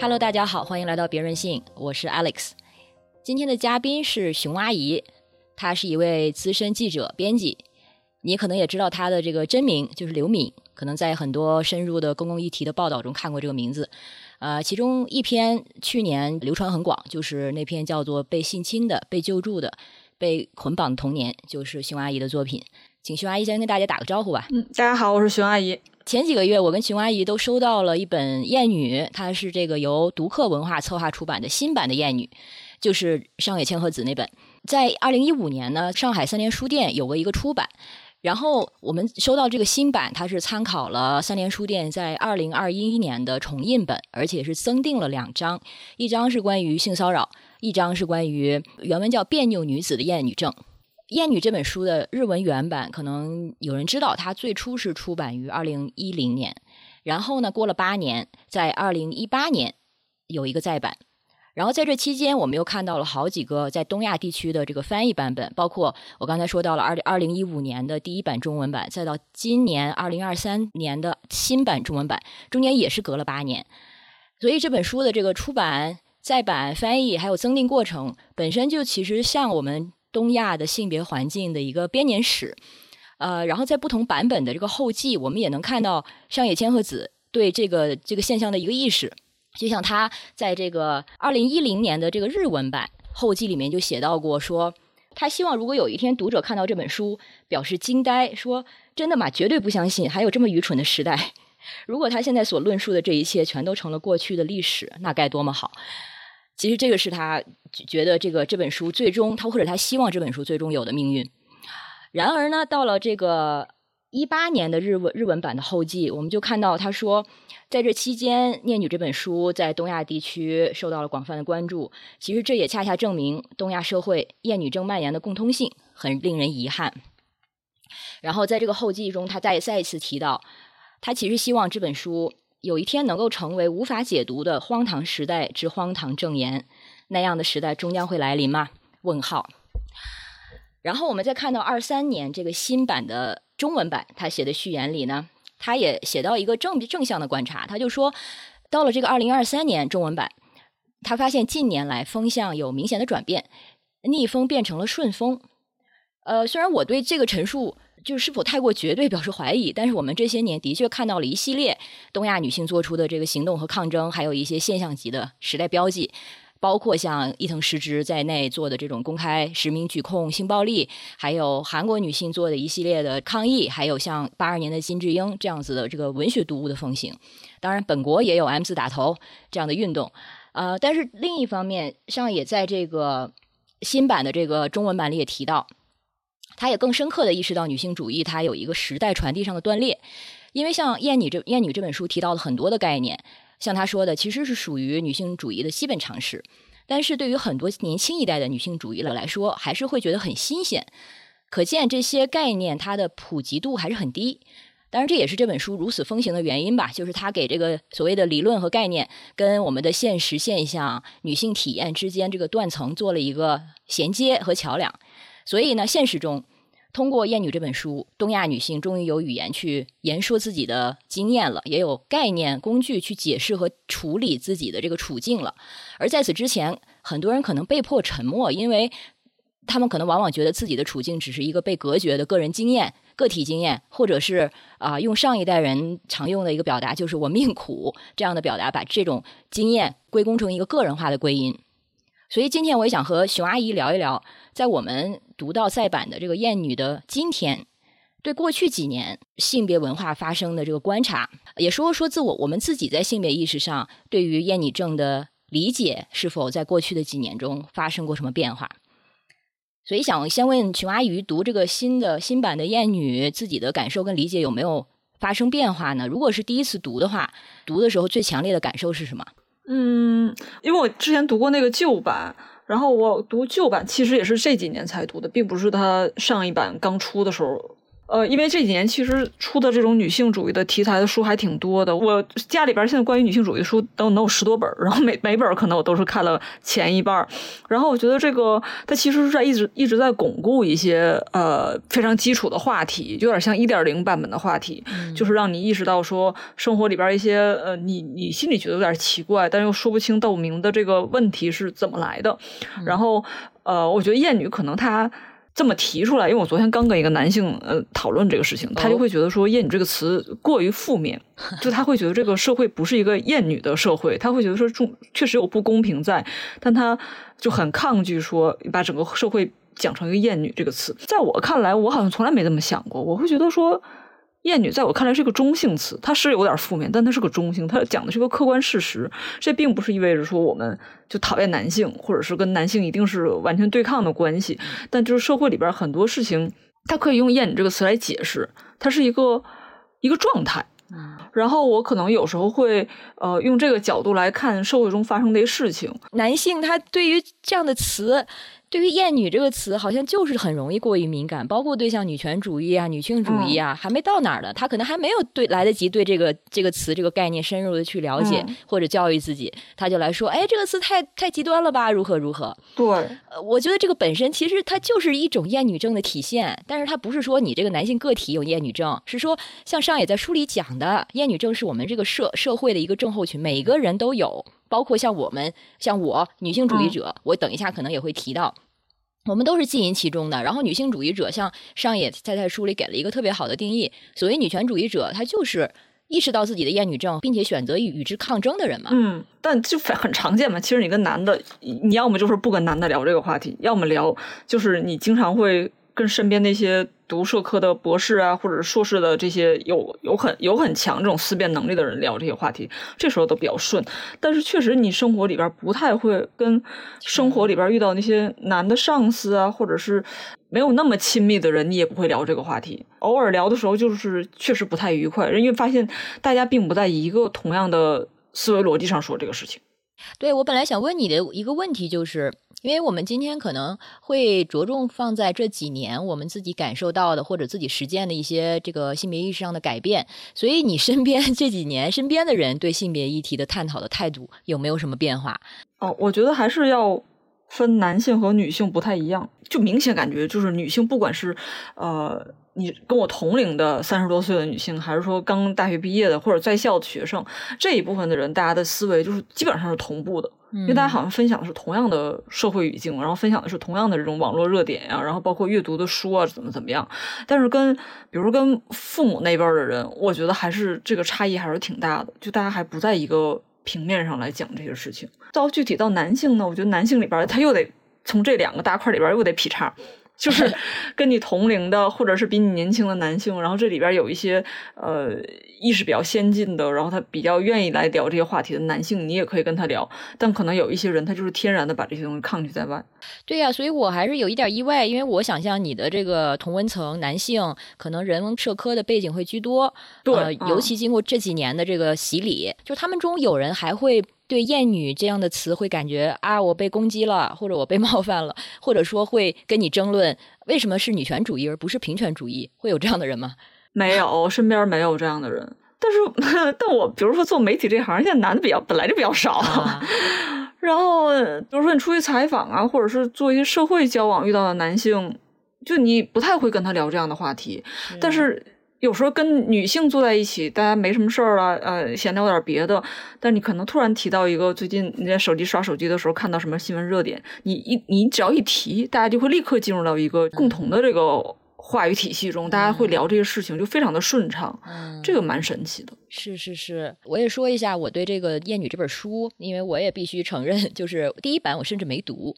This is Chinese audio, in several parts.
Hello，大家好，欢迎来到别任性，我是 Alex。今天的嘉宾是熊阿姨，她是一位资深记者、编辑。你可能也知道她的这个真名就是刘敏，可能在很多深入的公共议题的报道中看过这个名字。呃，其中一篇去年流传很广，就是那篇叫做《被性侵的、被救助的、被捆绑的童年》，就是熊阿姨的作品。请熊阿姨先跟大家打个招呼吧。嗯，大家好，我是熊阿姨。前几个月，我跟熊阿姨都收到了一本《艳女》，它是这个由读客文化策划出版的新版的《艳女》，就是上野千鹤子那本。在二零一五年呢，上海三联书店有过一个出版，然后我们收到这个新版，它是参考了三联书店在二零二一年的重印本，而且是增订了两章，一张是关于性骚扰，一张是关于原文叫别扭女子的厌女症。《艳女》这本书的日文原版，可能有人知道，它最初是出版于二零一零年，然后呢，过了八年，在二零一八年有一个再版，然后在这期间，我们又看到了好几个在东亚地区的这个翻译版本，包括我刚才说到了二二零一五年的第一版中文版，再到今年二零二三年的新版中文版，中间也是隔了八年，所以这本书的这个出版、再版、翻译还有增订过程，本身就其实像我们。东亚的性别环境的一个编年史，呃，然后在不同版本的这个后记，我们也能看到上野千鹤子对这个这个现象的一个意识。就像他在这个二零一零年的这个日文版后记里面就写到过，说他希望如果有一天读者看到这本书，表示惊呆，说真的吗？绝对不相信还有这么愚蠢的时代。如果他现在所论述的这一切全都成了过去的历史，那该多么好！其实这个是他觉得这个这本书最终他或者他希望这本书最终有的命运。然而呢，到了这个一八年的日文日文版的后记，我们就看到他说，在这期间，《念女》这本书在东亚地区受到了广泛的关注。其实这也恰恰证明东亚社会厌女症蔓延的共通性，很令人遗憾。然后在这个后记中，他再再一次提到，他其实希望这本书。有一天能够成为无法解读的荒唐时代之荒唐证言，那样的时代终将会来临吗？问号。然后我们再看到二三年这个新版的中文版，他写的序言里呢，他也写到一个正正向的观察，他就说，到了这个二零二三年中文版，他发现近年来风向有明显的转变，逆风变成了顺风。呃，虽然我对这个陈述。就是是否太过绝对表示怀疑，但是我们这些年的确看到了一系列东亚女性做出的这个行动和抗争，还有一些现象级的时代标记，包括像伊藤诗织在内做的这种公开实名举控性暴力，还有韩国女性做的一系列的抗议，还有像八二年的金智英这样子的这个文学读物的风行。当然，本国也有 M 字打头这样的运动，呃，但是另一方面上也在这个新版的这个中文版里也提到。他也更深刻的意识到女性主义它有一个时代传递上的断裂，因为像《厌女》这《厌女》这本书提到了很多的概念，像他说的其实是属于女性主义的基本常识，但是对于很多年轻一代的女性主义者来说，还是会觉得很新鲜。可见这些概念它的普及度还是很低。当然，这也是这本书如此风行的原因吧，就是它给这个所谓的理论和概念跟我们的现实现象、女性体验之间这个断层做了一个衔接和桥梁。所以呢，现实中。通过《艳女》这本书，东亚女性终于有语言去言说自己的经验了，也有概念工具去解释和处理自己的这个处境了。而在此之前，很多人可能被迫沉默，因为他们可能往往觉得自己的处境只是一个被隔绝的个人经验、个体经验，或者是啊，用上一代人常用的一个表达，就是“我命苦”这样的表达，把这种经验归功成一个个人化的归因。所以今天我也想和熊阿姨聊一聊，在我们读到再版的这个《艳女》的今天，对过去几年性别文化发生的这个观察，也说说自我我们自己在性别意识上对于厌女症的理解，是否在过去的几年中发生过什么变化？所以想先问熊阿姨，读这个新的新版的《艳女》，自己的感受跟理解有没有发生变化呢？如果是第一次读的话，读的时候最强烈的感受是什么？嗯，因为我之前读过那个旧版，然后我读旧版其实也是这几年才读的，并不是他上一版刚出的时候，呃，因为这几年其实出的这种女性主义的题材的书还挺多的，我家里边现在关于女性主义的书都能有十多本，然后每每本可能我都是看了前一半，然后我觉得这个它其实是在一直一直在巩固一些呃非常基础的话题，有点像一点零版本的话题，就是让你意识到说生活里边一些呃你你心里觉得有点奇怪，但又说不清道不明的这个问题是怎么来的，然后呃，我觉得艳女可能她。这么提出来，因为我昨天刚跟一个男性呃讨论这个事情，他就会觉得说“厌女”这个词过于负面，就他会觉得这个社会不是一个厌女的社会，他会觉得说中确实有不公平在，但他就很抗拒说把整个社会讲成一个厌女这个词。在我看来，我好像从来没这么想过，我会觉得说。厌女在我看来是个中性词，它是有点负面，但它是个中性，它讲的是个客观事实。这并不是意味着说我们就讨厌男性，或者是跟男性一定是完全对抗的关系。但就是社会里边很多事情，它可以用“厌女”这个词来解释，它是一个一个状态。然后我可能有时候会呃用这个角度来看社会中发生的一些事情。男性他对于这样的词。对于“厌女”这个词，好像就是很容易过于敏感，包括对像女权主义啊、女性主义啊，还没到哪儿呢，他可能还没有对来得及对这个这个词、这个概念深入的去了解或者教育自己，他就来说：“哎，这个词太太极端了吧？如何如何？”对，呃，我觉得这个本身其实它就是一种厌女症的体现，但是它不是说你这个男性个体有厌女症，是说像上野在书里讲的，厌女症是我们这个社社会的一个症候群，每个人都有。包括像我们，像我女性主义者，我等一下可能也会提到，我们都是浸淫其中的。然后女性主义者，像上野在在书里给了一个特别好的定义，所谓女权主义者，她就是意识到自己的厌女症，并且选择与之抗争的人嘛。嗯，但就很常见嘛。其实你跟男的，你要么就是不跟男的聊这个话题，要么聊就是你经常会。跟身边那些读社科的博士啊，或者硕士的这些有有很有很强这种思辨能力的人聊这些话题，这时候都比较顺。但是确实，你生活里边不太会跟生活里边遇到那些男的上司啊，或者是没有那么亲密的人，你也不会聊这个话题。偶尔聊的时候，就是确实不太愉快，因为发现大家并不在一个同样的思维逻辑上说这个事情。对我本来想问你的一个问题就是。因为我们今天可能会着重放在这几年我们自己感受到的或者自己实践的一些这个性别意识上的改变，所以你身边这几年身边的人对性别议题的探讨的态度有没有什么变化？哦，我觉得还是要分男性和女性不太一样，就明显感觉就是女性不管是呃。你跟我同龄的三十多岁的女性，还是说刚大学毕业的或者在校的学生，这一部分的人，大家的思维就是基本上是同步的，因为大家好像分享的是同样的社会语境，然后分享的是同样的这种网络热点呀，然后包括阅读的书啊，怎么怎么样。但是跟比如跟父母那边的人，我觉得还是这个差异还是挺大的，就大家还不在一个平面上来讲这些事情。到具体到男性呢，我觉得男性里边他又得从这两个大块里边又得劈叉。就是 跟你同龄的，或者是比你年轻的男性，然后这里边有一些呃意识比较先进的，然后他比较愿意来聊这些话题的男性，你也可以跟他聊。但可能有一些人，他就是天然的把这些东西抗拒在外。对呀，所以我还是有一点意外，因为我想象你的这个同温层男性，可能人文社科的背景会居多，对，尤其经过这几年的这个洗礼，就他们中有人还会。对“厌女”这样的词会感觉啊，我被攻击了，或者我被 冒犯了，或者说会跟你争论为什么是女权主义而不是平权主义？会有这样的人吗？没有，身边没有这样的人。但是，但我比如说做媒体这行，现在男的比较本来就比较少。然后，比如说你出去采访啊，或者是做一些社会交往遇到的男性，就你不太会跟他聊这样的话题。但是。有时候跟女性坐在一起，大家没什么事儿了，呃，闲聊点别的。但你可能突然提到一个最近你在手机刷手机的时候看到什么新闻热点，你一你只要一提，大家就会立刻进入到一个共同的这个话语体系中，大家会聊这些事情，就非常的顺畅。这个蛮神奇的。是是是，我也说一下我对这个《厌女》这本书，因为我也必须承认，就是第一版我甚至没读，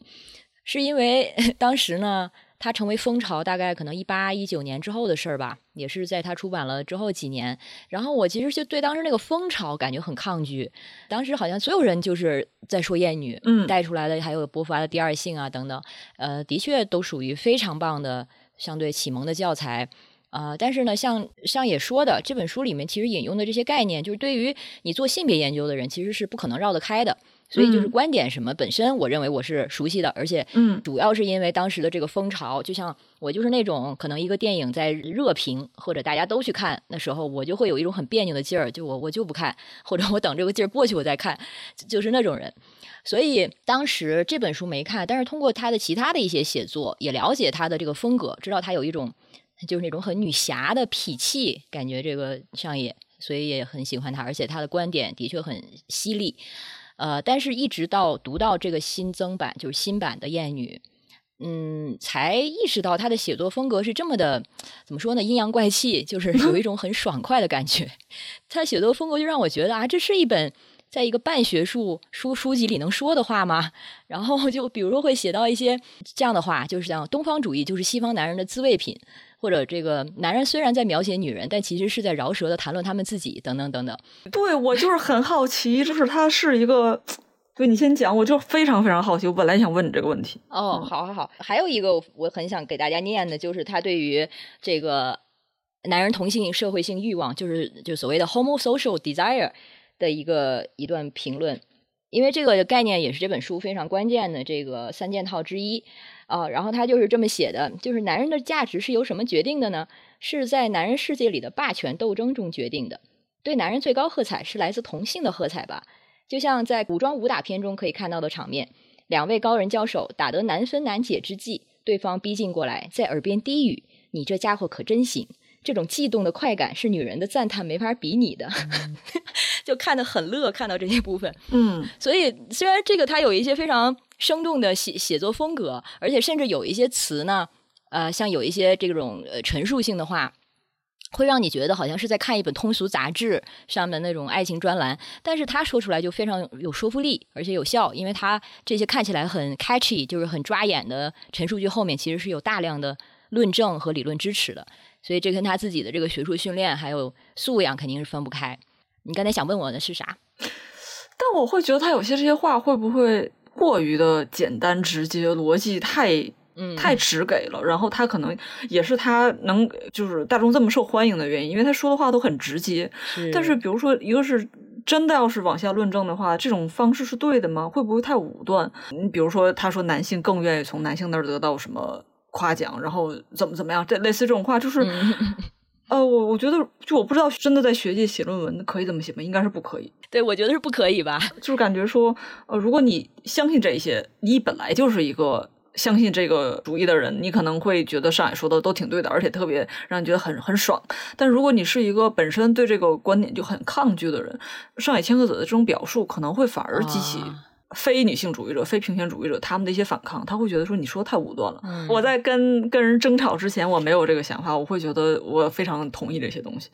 是因为 当时呢。它成为风潮，大概可能一八一九年之后的事儿吧，也是在他出版了之后几年。然后我其实就对当时那个风潮感觉很抗拒。当时好像所有人就是在说艳女，嗯，带出来的还有波伏娃的第二性啊等等，呃，的确都属于非常棒的相对启蒙的教材啊。但是呢，像像也说的，这本书里面其实引用的这些概念，就是对于你做性别研究的人，其实是不可能绕得开的。所以就是嗯观点什么本身，我认为我是熟悉的，而且嗯主要是因为当时的这个风潮，就像我就是那种可能一个电影在热评或者大家都去看的时候，我就会有一种很别扭的劲儿，就我我就不看，或者我等这个劲儿过去我再看，就就是那种人。所以当时这本书没看，但是通过他的其他的一些写作，也了解他的这个风格，知道他有一种就是那种很女侠的痞气，感觉这个上野，所以也很喜欢他，而且他的观点的确很犀利。呃，但是一直到读到这个新增版，就是新版的《艳女》，嗯，才意识到他的写作风格是这么的，怎么说呢？阴阳怪气，就是有一种很爽快的感觉。他写作风格就让我觉得啊，这是一本在一个半学术书书籍里能说的话吗？然后就比如说会写到一些这样的话，就是像东方主义就是西方男人的自慰品，或者这个男人虽然在描写女人，但其实是在饶舌的谈论他们自己，等等等等。对我就是很好奇，就是它是一个，对你先讲，我就非常非常好奇，我本来想问你这个问题。哦，好好好，还有一个我很想给大家念的，就是他对于这个男人同性社会性欲望，就是就所谓的 homosocial desire 的一个一段评论。因为这个概念也是这本书非常关键的这个三件套之一啊、然后他就是这么写的，就是男人的价值是由什么决定的呢？是在男人世界里的霸权斗争中决定的。对男人最高喝彩是来自同性的喝彩吧？就像在古装武打片中可以看到的场面，两位高人交手，打得难分难解之际，对方逼近过来，在耳边低语：“你这家伙可真行。”这种悸动的快感是女人的赞叹没法比拟的，就看得很乐。看到这些部分，嗯所以虽然这个它有一些非常生动的写写作风格，而且甚至有一些词呢，呃，像有一些这种陈述性的话，会让你觉得好像是在看一本通俗杂志上面那种爱情专栏，但是他说出来就非常有说服力，而且有效，因为他这些看起来很 catchy，就是很抓眼的陈述句后面其实是有大量的论证和理论支持的，所以这跟他自己的这个学术训练还有素养肯定是分不开。你刚才想问我的是啥？但我会觉得他有些这些话会不会过于的简单直接，逻辑太嗯，太直给了，然后他可能也是他能就是大众这么受欢迎的原因，因为他说的话都很直接。是但是比如说，一个是真的要是往下论证的话，这种方式是对的吗？会不会太武断？你比如说，他说男性更愿意从男性那儿得到什么夸奖，然后怎么怎么样，这类似这种话，就是。嗯呃，我我觉得，就我不知道，真的在学界写论文可以这么写吗？应该是不可以。对，我觉得是不可以吧？就是感觉说，呃，如果你相信这些，你本来就是一个相信这个主义的人，你可能会觉得上海说的都挺对的，而且特别让你觉得很很爽。但如果你是一个本身对这个观点就很抗拒的人，上海千鹤子的这种表述可能会反而激起。啊非女性主义者、非平权主义者他们的一些反抗，他会觉得说你说的太武断了。嗯我在跟跟人争吵之前，我没有这个想法，我会觉得我非常同意这些东西。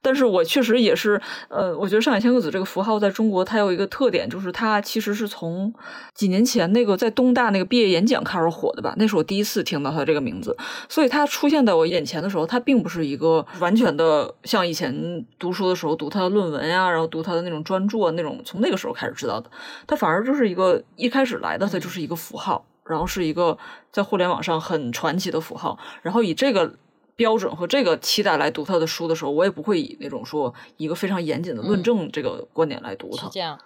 但是我确实也是，呃，我觉得上海千鹤子这个符号在中国，它有一个特点，就是它其实是从几年前那个在东大那个毕业演讲开始火的吧，那是我第一次听到它这个名字，所以它出现在我眼前的时候，它并不是一个完全的像以前读书的时候读他的论文呀、然后读他的那种专著啊那种，从那个时候开始知道的，它反而就是一个一开始来的，它就是一个符号。然后是一个在互联网上很传奇的符号，然后以这个标准和这个期待来读他的书的时候，我也不会以那种说一个非常严谨的论证这个观点来读它。是这样。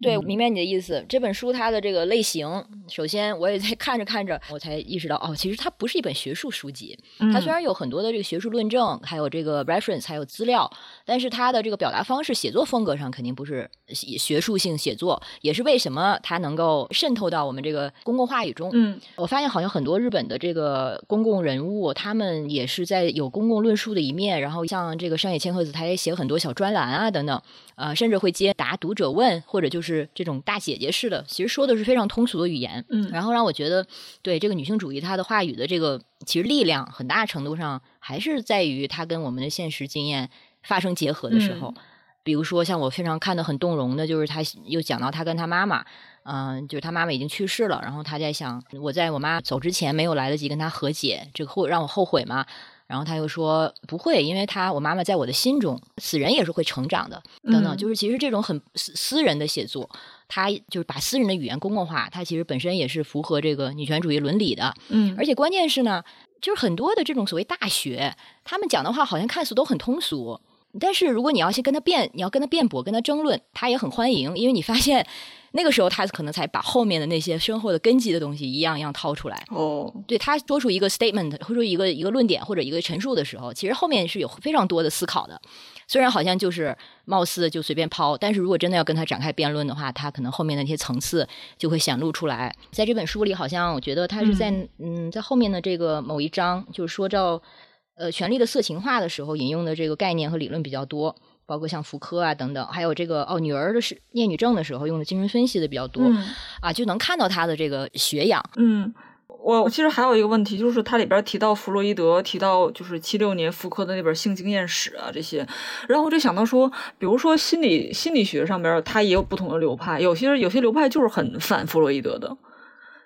对，明白你的意思。这本书它的这个类型，首先我也在 看着看着，我才意识到，哦，其实它不是一本学术书籍。它虽然有很多的这个学术论证，还有这个 reference，还有资料，但是它的这个表达方式、写作风格上肯定不是学术性写作，也是为什么它能够渗透到我们这个公共话语中。嗯我发现好像很多日本的这个公共人物，他们也是在有公共论述的一面，然后像这个山野千鹤子，他也写很多小专栏啊等等，呃，甚至会接答读者问，或者就是这种大姐姐似的，其实说的是非常通俗的语言，嗯然后让我觉得对这个女性主义她的话语的这个其实力量，很大程度上还是在于她跟我们的现实经验发生结合的时候。比如说，像我非常看的很动容的，就是她又讲到她跟她妈妈，嗯、就是她妈妈已经去世了，然后她在想，我在我妈走之前没有来得及跟她和解，这个后让我后悔吗？然后他又说不会，因为他我妈妈在我的心中，死人也是会成长的，等等，嗯就是其实这种很私私人的写作，他就是把私人的语言公共化，它其实本身也是符合这个女权主义伦理的，嗯。而且关键是呢，就是很多的这种所谓大学，他们讲的话好像看似都很通俗，但是如果你要去跟他辩，你要跟他辩驳、跟他争论，他也很欢迎，因为你发现那个时候他可能才把后面的那些深厚的根基的东西一样一样掏出来。哦，对他说出一个 statement，说出一个一个论点或者一个陈述的时候，其实后面是有非常多的思考的。虽然好像就是貌似就随便抛，但是如果真的要跟他展开辩论的话，他可能后面的那些层次就会显露出来。在这本书里，好像我觉得他是在嗯在后面的这个某一章，就是说到呃权力的色情化的时候引用的这个概念和理论比较多。包括像福柯啊等等，还有这个哦，女儿的是厌女症的时候用的精神分析的比较多，啊，就能看到他的这个学养。嗯，我其实还有一个问题，就是它里边提到弗洛伊德，提到就是七六年福柯的那本性经验史啊这些，然后我就想到说，比如说心理心理学上边，它也有不同的流派，有些有些流派就是很反弗洛伊德的。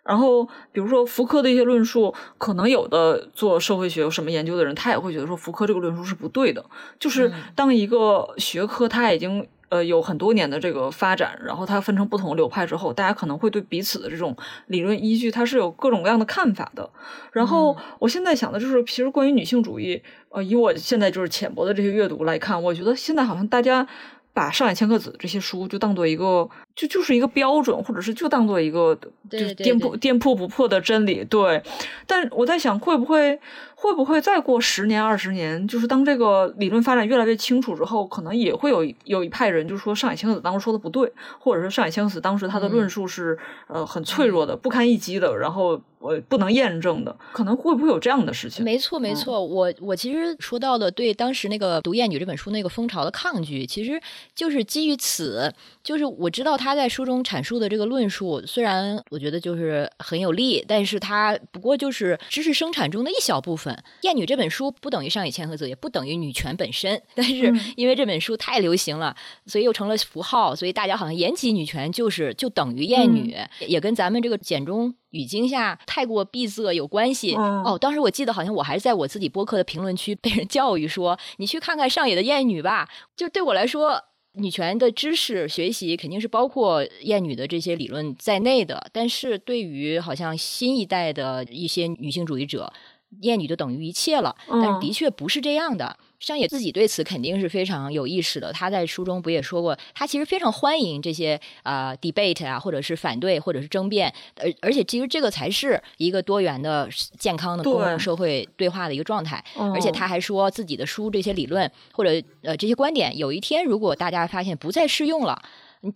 然后，比如说福柯的一些论述，可能有的做社会学有什么研究的人，他也会觉得说福柯这个论述是不对的。就是当一个学科它已经呃有很多年的这个发展，然后它分成不同的流派之后，大家可能会对彼此的这种理论依据，它是有各种各样的看法的。然后我现在想的就是，其实关于女性主义，呃，以我现在就是浅薄的这些阅读来看，我觉得现在好像大家把上海千鹤子这些书就当做一个。就就是一个标准，或者是就当做一个就是颠扑颠扑不破的真理，对。但我在想，会不会会不会再过十年二十年，就是当这个理论发展越来越清楚之后，可能也会有有一派人就说上海千鹤子当时说的不对，或者是上海千鹤子当时他的论述是呃很脆弱的、不堪一击的，然后呃不能验证的，可能会不会有这样的事情？没错，没错。我我其实说到的对当时那个读《厌女》这本书那个风潮的抗拒，其实就是基于此，就是我知道。他在书中阐述的这个论述，虽然我觉得就是很有利，但是他不过就是知识生产中的一小部分。《厌女》这本书不等于上野千鹤子，也不等于女权本身。但是因为这本书太流行了，所以又成了符号，所以大家好像言及女权就是就等于厌女，也跟咱们这个简中语境下太过闭塞有关系。哦，当时我记得好像我还是在我自己播客的评论区被人教育说：“你去看看上野的《艳女》吧。”就对我来说。女权的知识学习肯定是包括厌女的这些理论在内的，但是对于好像新一代的一些女性主义者，厌女就等于一切了，但是的确不是这样的。上野自己对此肯定是非常有意识的。他在书中不也说过，他其实非常欢迎这些啊 debate 啊，或者是反对，或者是争辩。而而且其实这个才是一个多元的、健康的公共社会对话的一个状态。而且他还说自己的书这些理论或者呃这些观点，有一天如果大家发现不再适用了，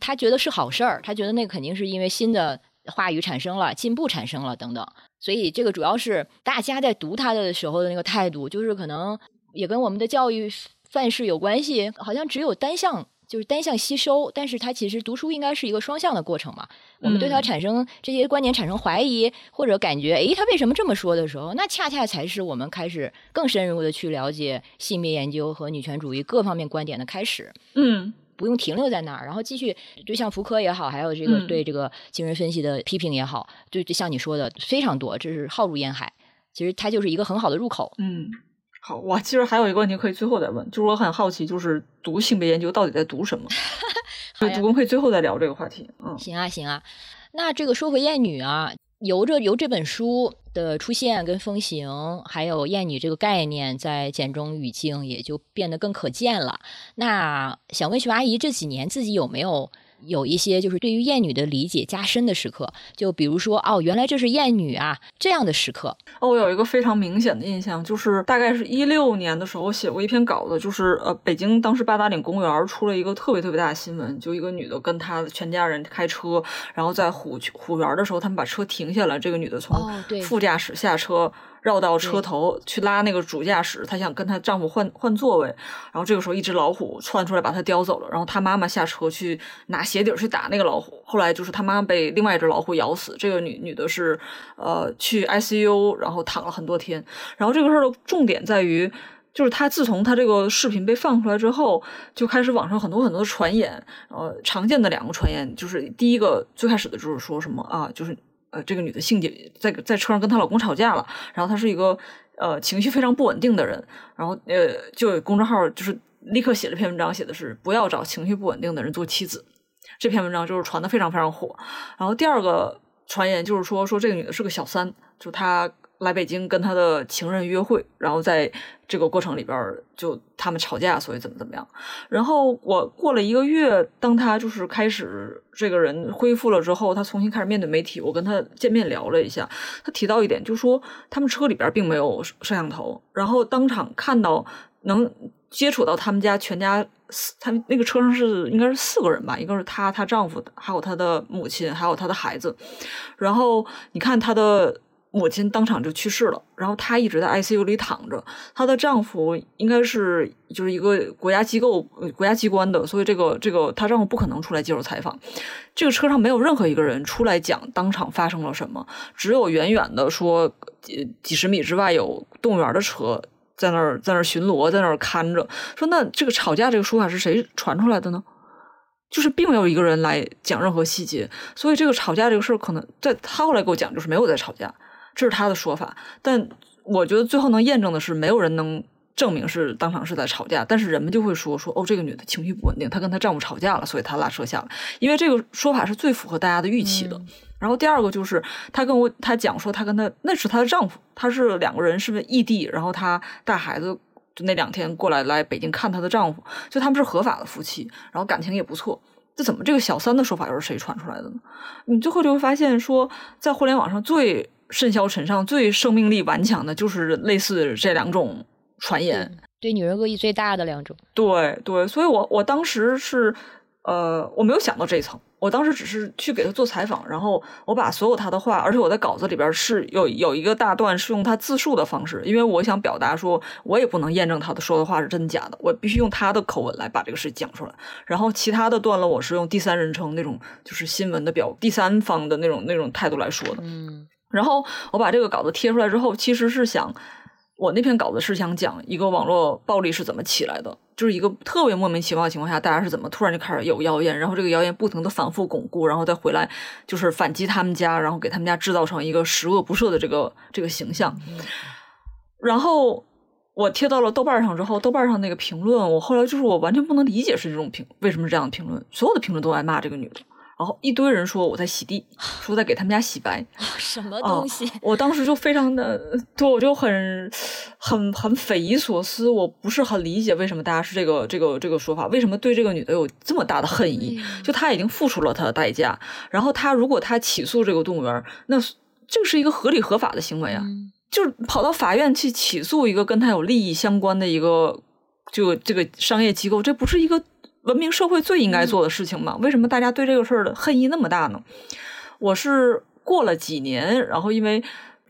他觉得是好事儿。他觉得那肯定是因为新的话语产生了，进步产生了等等。所以这个主要是大家在读他的时候的那个态度，就是可能。也跟我们的教育范式有关系，好像只有单向，就是单向吸收，但是它其实读书应该是一个双向的过程嘛。我们对它产生这些观点产生怀疑，或者感觉，诶，他为什么这么说的时候，那恰恰才是我们开始更深入的去了解性别研究和女权主义各方面观点的开始。嗯，不用停留在那儿，然后继续，就像福柯也好，还有这个对这个精神分析的批评也好，就就像你说的非常多，这是浩如烟海。其实它就是一个很好的入口。嗯。好，我其实还有一个问题可以最后再问，就是我很好奇，就是读性别研究到底在读什么？对，我们可以最后再聊这个话题。嗯，行啊，行啊。那这个说回厌女啊，由着由这本书的出现跟风行，还有厌女这个概念在简中语境也就变得更可见了。那想问徐阿姨，这几年自己有没有？有一些就是对于厌女的理解加深的时刻，就比如说哦，原来这是厌女啊这样的时刻。哦，我有一个非常明显的印象，就是大概是一六年的时候，我写过一篇稿子，就是呃，北京当时八达岭公园出了一个特别特别大的新闻，就一个女的跟她全家人开车，然后在虎虎园的时候，他们把车停下来，这个女的从副驾驶下车。绕到车头去拉那个主驾驶，她想跟她丈夫换换座位，然后这个时候一只老虎窜出来把她叼走了，然后她妈妈下车去拿鞋底去打那个老虎，后来就是她妈妈被另外一只老虎咬死，这个女女的是呃去 ICU，然后躺了很多天，然后这个事儿的重点在于，就是她自从她这个视频被放出来之后，就开始网上很多很多的传言，呃常见的两个传言就是第一个最开始的就是说什么啊就是。呃，这个女的性姐在在车上跟她老公吵架了，然后她是一个呃情绪非常不稳定的人，然后呃就公众号就是立刻写了篇文章，写的是不要找情绪不稳定的人做妻子，这篇文章就是传的非常非常火。然后第二个传言就是说说这个女的是个小三，就她来北京跟他的情人约会，然后在这个过程里边就他们吵架，所以怎么怎么样。然后我过了一个月，当他就是开始这个人恢复了之后，他重新开始面对媒体，我跟他见面聊了一下，他提到一点，就说他们车里边并没有摄像头，然后当场看到能接触到他们家全家，他那个车上是应该是四个人吧，一个是她、她丈夫，还有她的母亲，还有她的孩子。然后你看她的母亲当场就去世了，然后她一直在 ICU 里躺着。她的丈夫应该是就是一个国家机构、国家机关的，所以这个这个她丈夫不可能出来接受采访。这个车上没有任何一个人出来讲当场发生了什么，只有远远的说，几几十米之外有动物园的车在那儿在那儿巡逻，在那儿看着。说那这个吵架这个说法是谁传出来的呢？就是并没有一个人来讲任何细节，所以这个吵架这个事儿，可能在他后来给我讲，就是没有在吵架，这是他的说法。但我觉得最后能验证的是，没有人能证明是当场是在吵架，但是人们就会说说哦，这个女的情绪不稳定，她跟她丈夫吵架了，所以她拉车下来，因为这个说法是最符合大家的预期的。然后第二个就是她跟我她讲说，她跟她那是她的丈夫，她是两个人是异地，然后她带孩子。就那两天过来来北京看她的丈夫，就他们是合法的夫妻，然后感情也不错。这怎么这个小三的说法又是谁传出来的呢？你最后就会发现说，在互联网上最甚嚣尘上、最生命力顽强的，就是类似这两种传言。对女人恶意最大的两种。对对，所以我我当时是呃，我没有想到这一层，我当时只是去给他做采访，然后我把所有他的话，而且我在稿子里边是有有一个大段是用他自述的方式，因为我想表达说，我也不能验证他的说的话是真假的，我必须用他的口吻来把这个事讲出来。然后其他的段落我是用第三人称那种就是新闻的表第三方的那种那种态度来说的。嗯然后我把这个稿子贴出来之后，其实是想，我那篇稿子是想讲一个网络暴力是怎么起来的，就是一个特别莫名其妙的情况下，大家是怎么突然就开始有谣言，然后这个谣言不停的反复巩固，然后再回来就是反击他们家，然后给他们家制造成一个十恶不赦的这个这个形象。然后我贴到了豆瓣上之后，豆瓣上那个评论，我后来就是我完全不能理解是这种评为什么这样的评论，所有的评论都爱骂这个女的。然后一堆人说我在洗地，说在给他们家洗白，什么哦东西？我当时就非常的，对我就很很很匪夷所思，我不是很理解为什么大家是这个这个这个说法，为什么对这个女的有这么大的恨意？就她已经付出了她的代价，然后她如果她起诉这个动物园，那是这是一个合理合法的行为啊，嗯就是跑到法院去起诉一个跟她有利益相关的一个就这个商业机构，这不是一个文明社会最应该做的事情吗？为什么大家对这个事儿的恨意那么大呢？我是过了几年，然后因为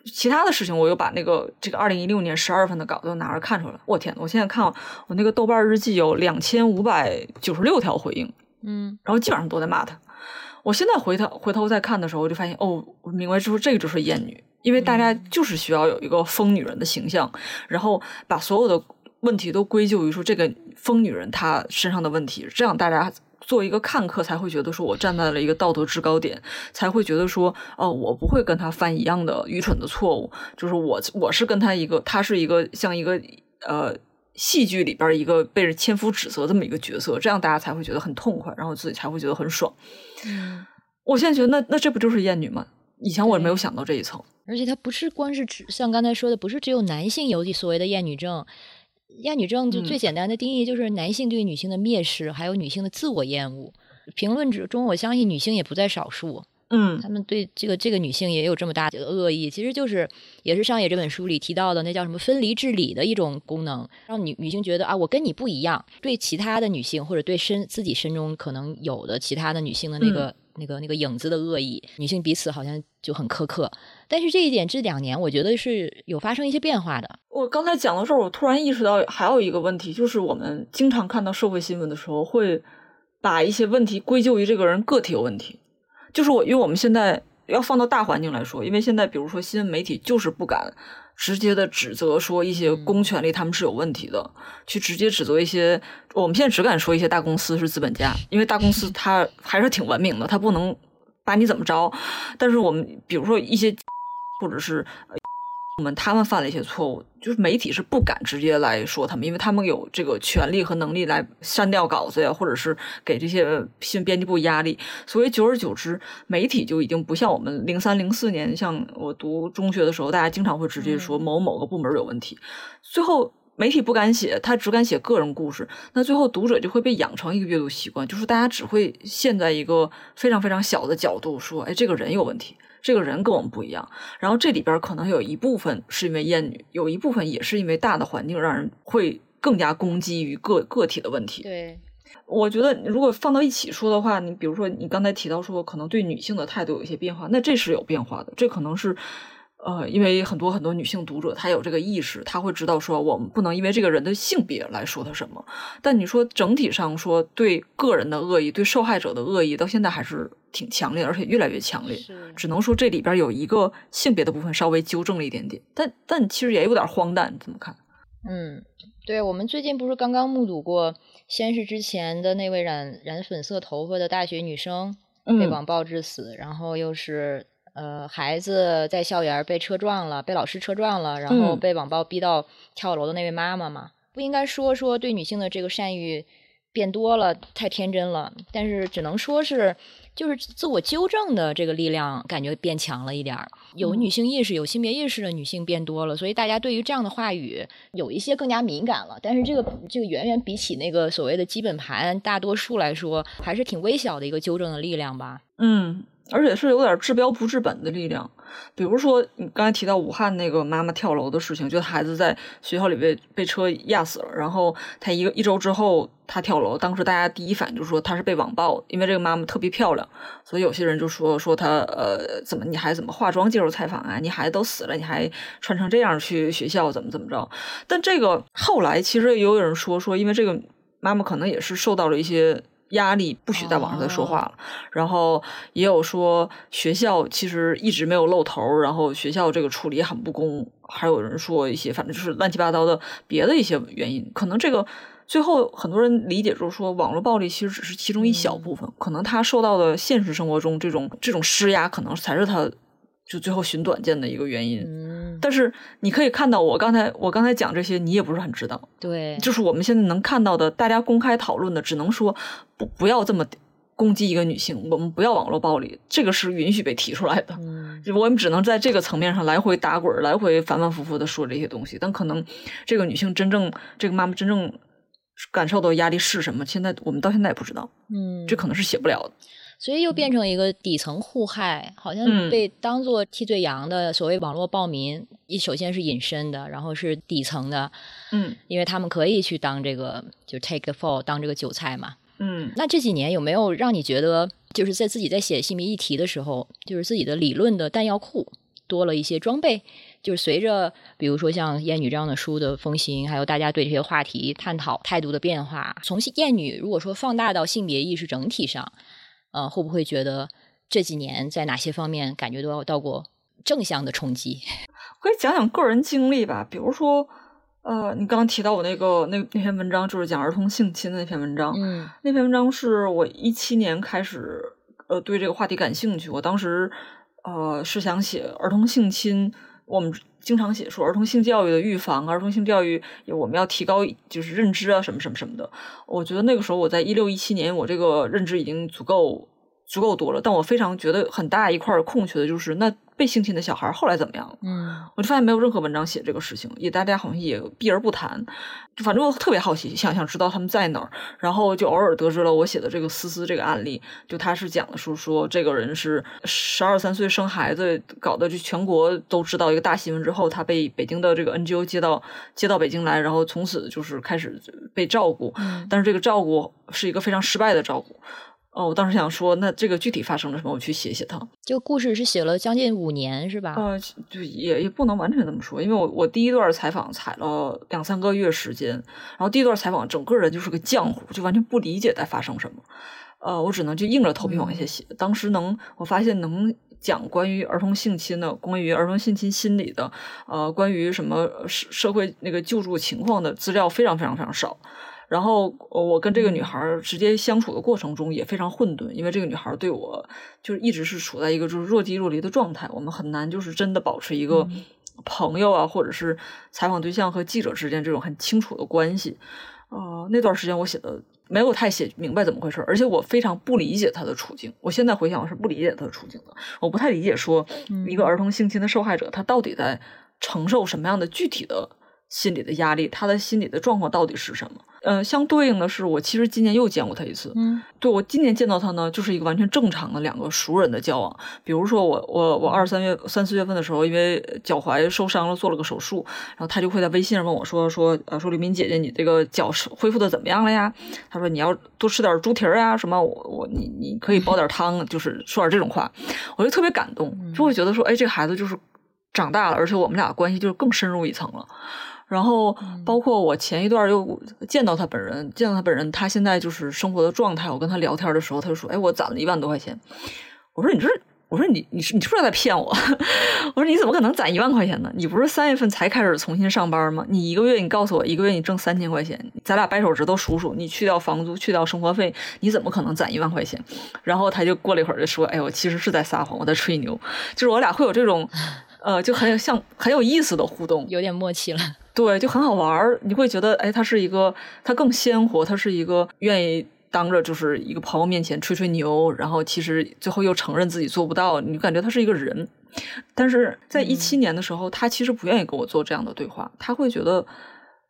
其他的事情，我又把那个这个二零一六年十二月份的稿子拿着看出来了。我天呐，我现在看我那个豆瓣日记有两千五百九十六条回应，嗯然后基本上都在骂他。我现在回头回头再看的时候，我就发现哦，我明白就是这个就是厌女，因为大家就是需要有一个疯女人的形象，然后把所有的问题都归咎于说这个疯女人她身上的问题，这样大家。作为一个看客，才会觉得说我站在了一个道德制高点，才会觉得说，哦，我不会跟她犯一样的愚蠢的错误，就是我我是跟她一个，她是一个像一个呃戏剧里边一个被人千夫指责这么一个角色，这样大家才会觉得很痛快，然后自己才会觉得很爽。嗯，我现在觉得那那这不就是厌女吗？以前我没有想到这一层。而且她不是光是指像刚才说的，不是只有男性有所谓的厌女症。厌女症就嗯。最简单的定义就是男性对女性的蔑视，还有女性的自我厌恶。评论之中，我相信女性也不在少数，嗯。他们对这个这个女性也有这么大的恶意，其实就是也是上野这本书里提到的那叫什么分离治理的一种功能，让女女性觉得啊，我跟你不一样，对其他的女性或者对身自己身中可能有的其他的女性的那个、那个那个影子的恶意，女性彼此好像就很苛刻。但是这一点这两年我觉得是有发生一些变化的，我刚才讲到这儿，我突然意识到还有一个问题，就是我们经常看到社会新闻的时候，会把一些问题归咎于这个人个体有问题。就是我，因为我们现在要放到大环境来说，因为现在比如说新闻媒体就是不敢直接的指责说一些公权力他们是有问题的，去直接指责一些我们现在只敢说一些大公司是资本家，因为大公司它还是挺文明的，它不能把你怎么着。但是我们比如说一些 或者是。呃们他们犯了一些错误，就是媒体是不敢直接来说他们，因为他们有这个权利和能力来删掉稿子呀，或者是给这些新编辑部压力。所以久而久之，媒体就已经不像我们零三零四年，像我读中学的时候，大家经常会直接说某某个部门有问题。最后媒体不敢写，他只敢写个人故事，那最后读者就会被养成一个阅读习惯，就是大家只会陷在一个非常非常小的角度说，哎，这个人有问题。这个人跟我们不一样，然后这里边可能有一部分是因为厌女，有一部分也是因为大的环境让人会更加攻击于个个体的问题。对，我觉得如果放到一起说的话，你比如说你刚才提到说可能对女性的态度有一些变化，那这是有变化的，这可能是。呃，因为很多很多女性读者，她有这个意识，她会知道说，我们不能因为这个人的性别来说他什么。但你说整体上说，对个人的恶意，对受害者的恶意，到现在还是挺强烈，而且越来越强烈。只能说这里边有一个性别的部分稍微纠正了一点点，但但其实也有点荒诞，怎么看？嗯，对，我们最近不是刚刚目睹过，先是之前的那位染染粉色头发的大学女生被网暴致死，然后又是。呃，孩子在校园被车撞了，被老师车撞了，然后被网暴逼到跳楼的那位妈妈嘛，不应该说说对女性的这个善意变多了，太天真了。但是只能说是，就是自我纠正的这个力量感觉变强了一点儿，有女性意识、有性别意识的女性变多了，所以大家对于这样的话语有一些更加敏感了。但是这个这个远远比起那个所谓的基本盘大多数来说，还是挺微小的一个纠正的力量吧。嗯。而且是有点治标不治本的力量，比如说你刚才提到武汉那个妈妈跳楼的事情，就孩子在学校里被被车压死了，然后他一个一周之后他跳楼，当时大家第一反应就说他是被网暴，因为这个妈妈特别漂亮，所以有些人就说说他呃怎么你还怎么化妆接受采访啊？你孩子都死了，你还穿成这样去学校怎么怎么着？但这个后来其实也有人说说，因为这个妈妈可能也是受到了一些。压力不许在网上再说话了，然后也有说学校其实一直没有露头，然后学校这个处理很不公，还有人说一些反正就是乱七八糟的别的一些原因，可能这个最后很多人理解就是说网络暴力其实只是其中一小部分，可能他受到的现实生活中这种这种施压，可能才是他。就最后寻短见的一个原因，但是你可以看到，我刚才我刚才讲这些，你也不是很知道。对，就是我们现在能看到的，大家公开讨论的，只能说不不要这么攻击一个女性，我们不要网络暴力，这个是允许被提出来的。嗯，我们只能在这个层面上来回打滚，来回反反复复的说这些东西。但可能这个女性真正，这个妈妈真正感受到压力是什么，现在我们到现在也不知道。嗯，这可能是写不了的。所以又变成一个底层互害，好像被当做替罪羊的所谓网络暴民，一首先是隐身的，然后是底层的，嗯，因为他们可以去当这个就 take the fall 当这个韭菜嘛，嗯。那这几年有没有让你觉得，就是在自己在写性别议题的时候，就是自己的理论的弹药库多了一些装备？就是随着比如说像《厌女》这样的书的风行，还有大家对这些话题探讨态度的变化，从《厌女》如果说放大到性别意识整体上。呃，会不会觉得这几年在哪些方面感觉都要到过正向的冲击？可以讲讲个人经历吧，比如说，呃，你刚刚提到我那个那那篇文章，就是讲儿童性侵的那篇文章。嗯，那篇文章是我一七年开始呃对这个话题感兴趣，我当时呃是想写儿童性侵，我们经常写说儿童性教育的预防，儿童性教育我们要提高就是认知啊什么什么什么的。我觉得那个时候我在一六一七年，我这个认知已经足够。足够多了，但我非常觉得很大一块空缺的就是那被性侵的小孩后来怎么样？嗯，我就发现没有任何文章写这个事情，也大家好像也避而不谈。就反正我特别好奇，想想知道他们在哪儿，然后就偶尔得知了我写的这个思思这个案例，就他是讲的是说这个人是十二三岁生孩子，搞得就全国都知道一个大新闻之后，他被北京的这个 NGO 接到接到北京来，然后从此就是开始被照顾，但是这个照顾是一个非常失败的照顾。哦，我当时想说，那这个具体发生了什么？我去写写它。这个故事是写了将近五年，是吧？呃，就也也不能完全这么说，因为我我第一段采访采了两三个月时间，然后第一段采访整个人就是个浆糊，就完全不理解在发生什么。呃，我只能就硬着头皮往下写。当时能，我发现能讲关于儿童性侵的，关于儿童性侵心理的，呃，关于什么社社会那个救助情况的资料非常非常非常少。然后我跟这个女孩直接相处的过程中也非常混沌，因为这个女孩对我就是一直是处在一个就是若即若离的状态，我们很难就是真的保持一个朋友啊，或者是采访对象和记者之间这种很清楚的关系。呃，那段时间我写的没有太写明白怎么回事，而且我非常不理解她的处境。我现在回想，我是不理解她的处境的。我不太理解说，一个儿童性侵的受害者，他到底在承受什么样的具体的。心理的压力，他的心理的状况到底是什么？嗯，相对应的是，我其实今年又见过他一次。嗯，对我今年见到他呢，就是一个完全正常的两个熟人的交往。比如说，我我我二三月三四月份的时候，因为脚踝受伤了，做了个手术，然后他就会在微信上问我说说呃说李敏姐姐，你这个脚恢复的怎么样了呀？他说你要多吃点猪蹄儿啊，什么我我你你可以煲点汤，就是说点这种话，我就特别感动，就会觉得说，哎，这个孩子就是长大了，而且我们俩关系就是更深入一层了。然后，包括我前一段又见到他本人，见到他本人，他现在就是生活的状态。我跟他聊天的时候，他就说：“哎，我攒了一万多块钱。”我说：“你这，我说你，你是你是不是在骗我？我说你怎么可能攒一万块钱呢？你不是三月份才开始重新上班吗？你一个月，你告诉我一个月你挣三千块钱，咱俩掰手指头数数，你去掉房租，去掉生活费，你怎么可能攒一万块钱？”然后他就过了一会儿就说：“哎，我其实是在撒谎，我在吹牛。”就是我俩会有这种，呃，就很有像很有意思的互动，有点默契了。对，就很好玩儿。你会觉得，哎，他是一个，他更鲜活，他是一个愿意当着就是一个朋友面前吹吹牛，然后其实最后又承认自己做不到。你感觉他是一个人，但是在一七年的时候，他其实不愿意跟我做这样的对话。他会觉得，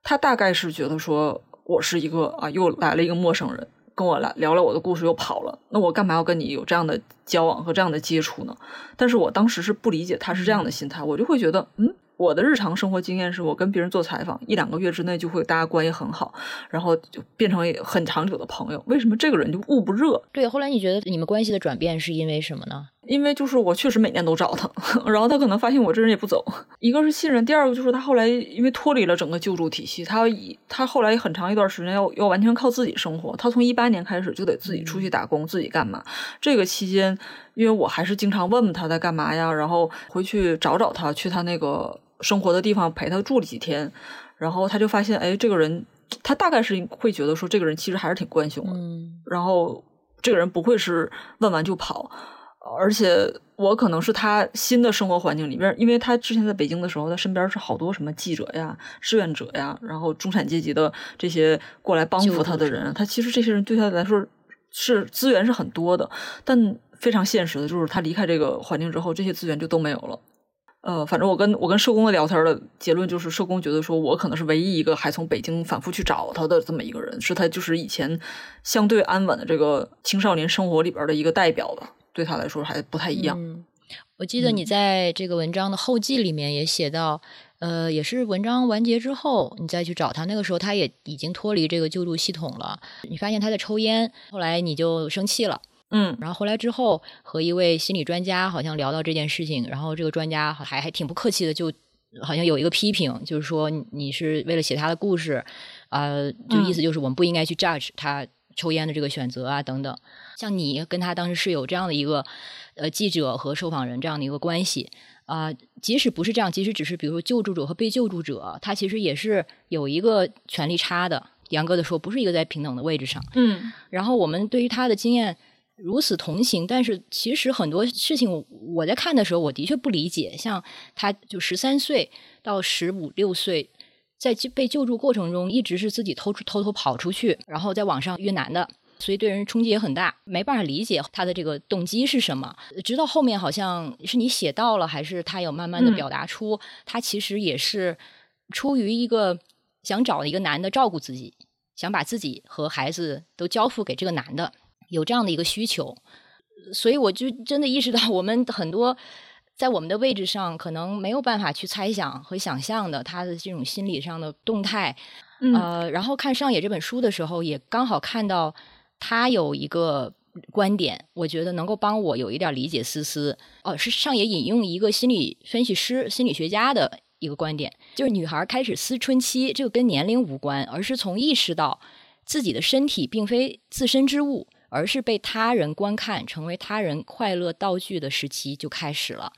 他大概是觉得说我是一个啊，又来了一个陌生人，跟我来聊聊我的故事又跑了。那我干嘛要跟你有这样的交往和这样的接触呢？但是我当时是不理解他是这样的心态，我就会觉得，嗯。我的日常生活经验是我跟别人做采访，一两个月之内就会大家关系很好，然后就变成很长久的朋友。为什么这个人就捂不热？对，后来你觉得你们关系的转变是因为什么呢？因为就是我确实每年都找他，然后他可能发现我这人也不走。一个是信任，第二个就是他后来因为脱离了整个救助体系，他以他后来很长一段时间要要完全靠自己生活。他从一八年开始就得自己出去打工，自己干嘛？这个期间，因为我还是经常问问他在干嘛呀，然后回去找找他，去他那个。生活的地方陪他住了几天，然后他就发现，哎，这个人他大概是会觉得说，这个人其实还是挺惯性的。嗯，然后这个人不会是问完就跑，而且我可能是他新的生活环境里边，因为他之前在北京的时候，他身边是好多什么记者呀、志愿者呀，然后中产阶级的这些过来帮扶他的人，他其实这些人对他来说是资源是很多的，但非常现实的就是他离开这个环境之后，这些资源就都没有了。呃，反正我跟我跟社工的聊天的结论就是，社工觉得说我可能是唯一一个还从北京反复去找他的这么一个人，是他就是以前相对安稳的这个青少年生活里边的一个代表吧，对他来说还不太一样。我记得你在这个文章的后记里面也写到，呃，也是文章完结之后你再去找他，那个时候他也已经脱离这个救助系统了，你发现他在抽烟，后来你就生气了。嗯，然后回来之后和一位心理专家好像聊到这件事情，然后这个专家还还挺不客气的，就好像有一个批评，就是说你是为了写他的故事，呃，就意思就是我们不应该去 judge 他抽烟的这个选择啊等等。像你跟他当时是有这样的一个呃记者和受访人这样的一个关系啊，即使不是这样，即使只是比如说救助者和被救助者，他其实也是有一个权利差的。严格的说，不是一个在平等的位置上。嗯，然后我们对于他的经验。如此同情，但是其实很多事情我在看的时候，我的确不理解。像他就十三岁到十五六岁，在被救助过程中，一直是自己偷出偷偷跑出去，然后在网上约男的，所以对人冲击也很大，没办法理解他的这个动机是什么。直到后面好像是你写到了，还是他有慢慢的表达出，他其实也是出于一个想找一个男的照顾自己，想把自己和孩子都交付给这个男的。有这样的一个需求，所以我就真的意识到，我们很多在我们的位置上，可能没有办法去猜想和想象的他的这种心理上的动态。呃，然后看上野这本书的时候，也刚好看到他有一个观点，我觉得能够帮我有一点理解思思。哦，是上野引用一个心理分析师、心理学家的一个观点，就是女孩开始思春期，这个跟年龄无关，而是从意识到自己的身体并非自身之物。而是被他人观看，成为他人快乐道具的时期就开始了。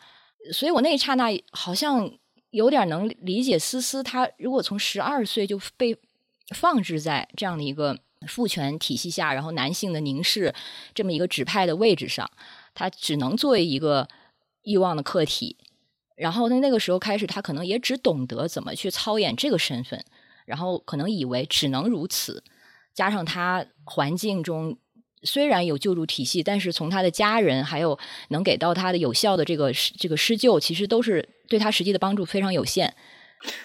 所以我那一刹那好像有点能理解思思，她如果从十二岁就被放置在这样的一个父权体系下，然后男性的凝视这么一个指派的位置上，他只能作为一个欲望的客体，然后在那个时候开始，他可能也只懂得怎么去操演这个身份，然后可能以为只能如此。加上他环境中虽然有救助体系，但是从他的家人还有能给到他的有效的这个这个施救，其实都是对他实际的帮助非常有限。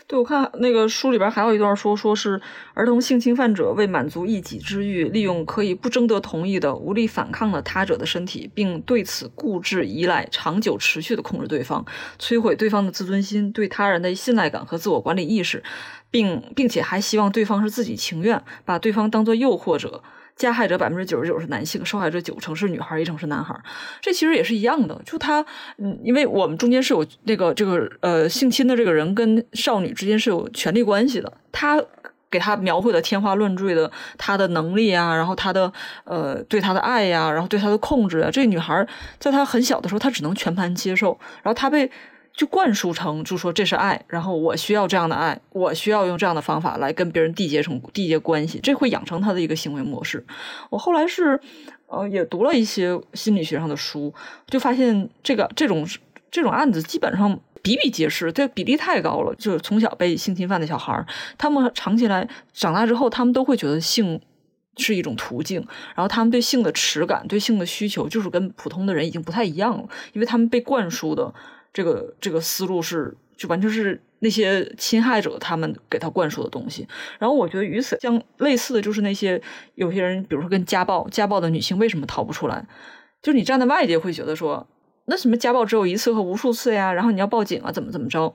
对，我看那个书里边还有一段说，说是儿童性侵犯者为满足一己之欲，利用可以不征得同意的、无力反抗的他者的身体，并对此固执依赖、长久持续的控制对方，摧毁对方的自尊心、对他人的信赖感和自我管理意识，并并且还希望对方是自己情愿，把对方当做诱惑者。加害者百分之九十九是男性，受害者九成是女孩，一成是男孩。这其实也是一样的，就他，嗯，因为我们中间是有那个这个呃性侵的这个人跟少女之间是有权利关系的。他给他描绘的天花乱坠的他的能力啊，然后他的呃对他的爱呀，然后对他的控制啊，这女孩在她很小的时候，她只能全盘接受，然后她被。就灌输成，就说这是爱，然后我需要这样的爱，我需要用这样的方法来跟别人缔结成缔结关系，这会养成他的一个行为模式。我后来是，呃，也读了一些心理学上的书，就发现这个这种这种案子基本上比比皆是，这比例太高了。就是从小被性侵犯的小孩，他们长期来长大之后，他们都会觉得性是一种途径，然后他们对性的耻感、对性的需求，就是跟普通的人已经不太一样了，因为他们被灌输的。这个这个思路是，就完全是那些侵害者他们给他灌输的东西。然后我觉得与此相类似的就是那些有些人，比如说跟家暴，家暴的女性为什么逃不出来？就是你站在外界会觉得说，那什么家暴只有一次和无数次呀，然后你要报警啊，怎么怎么着？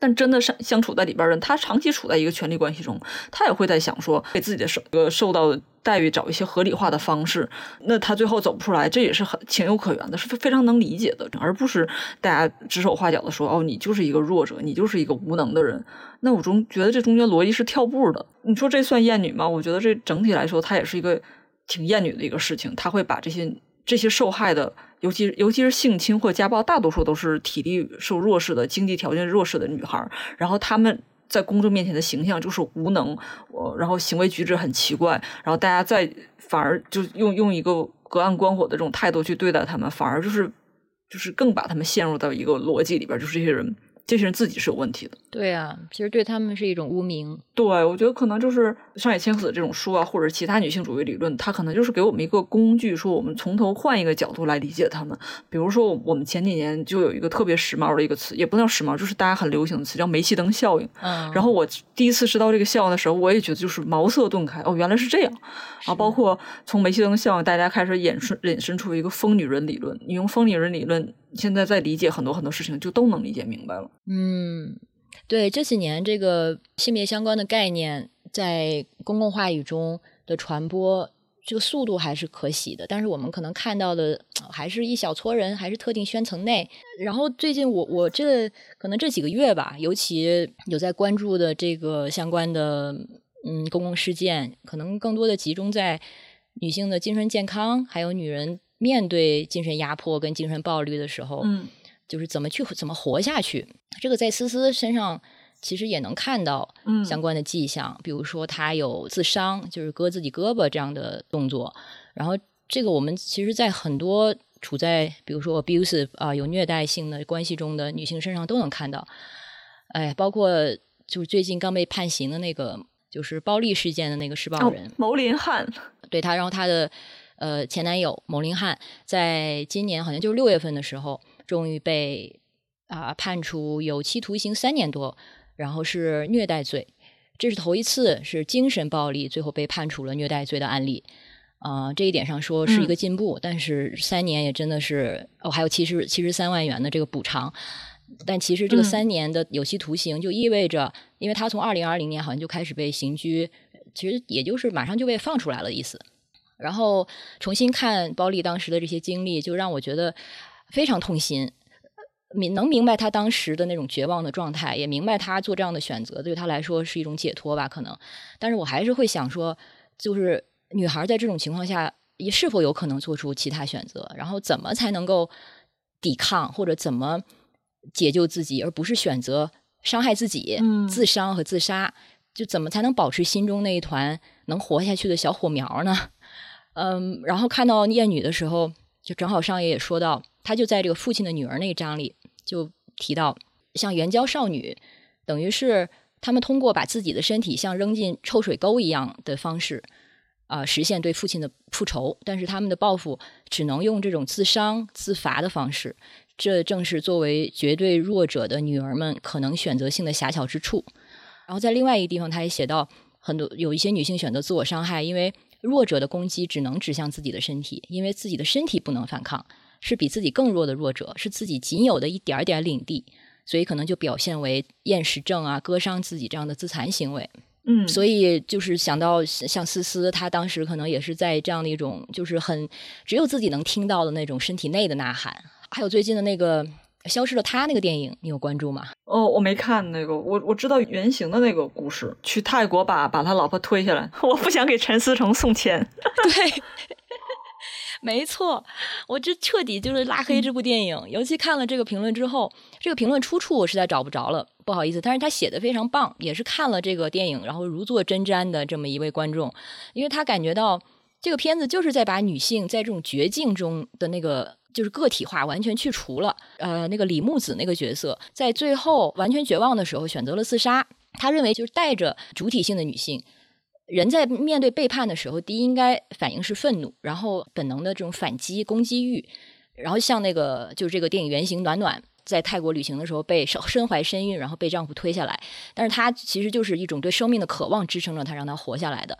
但真的相相处在里边的人，他长期处在一个权力关系中，他也会在想说，给自己的受呃受到待遇找一些合理化的方式。那他最后走不出来，这也是很情有可原的，是非常能理解的，而不是大家指手画脚的说，哦，你就是一个弱者，你就是一个无能的人。那我中觉得这中间逻辑是跳步的。你说这算厌女吗？我觉得这整体来说，它也是一个挺厌女的一个事情。他会把这些这些受害的。尤其尤其是性侵或家暴，大多数都是体力受弱势的、经济条件弱势的女孩。然后他们在公众面前的形象就是无能，我然后行为举止很奇怪。然后大家在反而就用用一个隔岸观火的这种态度去对待他们，反而就是就是更把他们陷入到一个逻辑里边，就是这些人。这些人自己是有问题的，对啊，其实对他们是一种污名。对，我觉得可能就是上野千鹤子这种书啊，或者其他女性主义理论，它可能就是给我们一个工具，说我们从头换一个角度来理解他们。比如说，我们前几年就有一个特别时髦的一个词，也不能叫时髦，就是大家很流行的词，叫煤气灯效应。嗯。然后我第一次知道这个效应的时候，我也觉得就是茅塞顿开，哦，原来是这样。啊，包括从煤气灯效应，大家开始衍生衍生出一个疯女人理论。你用疯女人理论。现在在理解很多很多事情，就都能理解明白了。嗯，对，这几年这个性别相关的概念在公共话语中的传播，这个速度还是可喜的。但是我们可能看到的还是一小撮人，还是特定圈层内。然后最近我我这可能这几个月吧，尤其有在关注的这个相关的嗯公共事件，可能更多的集中在女性的精神健康，还有女人。面对精神压迫跟精神暴力的时候，嗯，就是怎么去怎么活下去。这个在思思身上其实也能看到相关的迹象，比如说他有自伤，就是割自己胳膊这样的动作。然后这个我们其实，在很多处在比如说 abusive 啊有虐待性的关系中的女性身上都能看到。哎，包括就是最近刚被判刑的那个就是暴力事件的那个施暴人牟林汉，对他，然后他的。呃，前男友牟林汉在今年好像就是六月份的时候，终于被啊判处有期徒刑三年多，然后是虐待罪，这是头一次是精神暴力最后被判处了虐待罪的案例。啊，这一点上说是一个进步，但是三年也真的是哦，还有七十七十三万元的这个补偿，但其实这个三年的有期徒刑就意味着，因为他从二零二零年好像就开始被刑拘，其实也就是马上就被放出来了意思。然后重新看包丽当时的这些经历，就让我觉得非常痛心。明能明白他当时的那种绝望的状态，也明白他做这样的选择对他来说是一种解脱吧？可能，但是我还是会想说，就是女孩在这种情况下，也是否有可能做出其他选择？然后怎么才能够抵抗，或者怎么解救自己，而不是选择伤害自己、自伤和自杀？就怎么才能保持心中那一团能活下去的小火苗呢？嗯，然后看到厌女的时候，就正好上爷也说到，他就在这个父亲的女儿那一章里，就提到，像援交少女，等于是他们通过把自己的身体像扔进臭水沟一样的方式，啊，实现对父亲的复仇。但是他们的报复只能用这种自伤自罚的方式。这正是作为绝对弱者的女儿们可能选择性的狭小之处。然后在另外一个地方，他也写到，很多有一些女性选择自我伤害，因为弱者的攻击只能指向自己的身体，因为自己的身体不能反抗，是比自己更弱的弱者，是自己仅有的一点点领地，所以可能就表现为厌食症啊、割伤自己这样的自残行为。嗯，所以就是想到像思思，她当时可能也是在这样的一种，就是很只有自己能听到的那种身体内的呐喊。还有最近的那个消失的她那个电影，你有关注吗？哦，我没看那个，我我知道原型的那个故事，去泰国把把他老婆推下来，我不想给陈思诚送钱。对，没错，我这彻底就是拉黑这部电影。尤其看了这个评论之后，这个评论出处我实在找不着了，不好意思。但是他写的非常棒，也是看了这个电影然后如坐针毡的这么一位观众，因为他感觉到这个片子就是在把女性在这种绝境中的那个。就是个体化完全去除了，呃，那个李木子那个角色在最后完全绝望的时候选择了自杀。他认为就是带着主体性的女性，人在面对背叛的时候，第一应该反应是愤怒，然后本能的这种反击攻击欲，然后像那个就是这个电影原型暖暖在泰国旅行的时候被身 怀身孕，然后被丈夫推下来，但是她其实就是一种对生命的渴望支撑着她让她活下来的。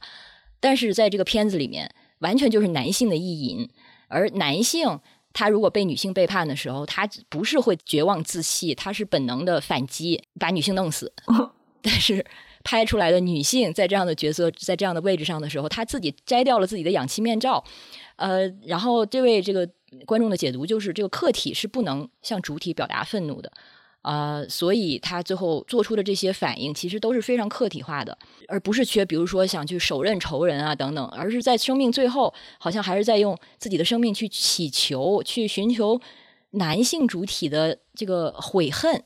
但是在这个片子里面，完全就是男性的意淫，而男性。他如果被女性背叛的时候，他不是会绝望自弃，他是本能的反击，把女性弄死。但是拍出来的女性在这样的角色，在这样的位置上的时候，她自己摘掉了自己的氧气面罩。呃，然后这位这个观众的解读就是，这个客体是不能向主体表达愤怒的。啊，所以他最后做出的这些反应，其实都是非常客体化的，而不是缺，比如说想去手刃仇人啊等等，而是在生命最后，好像还是在用自己的生命去祈求，去寻求男性主体的这个悔恨。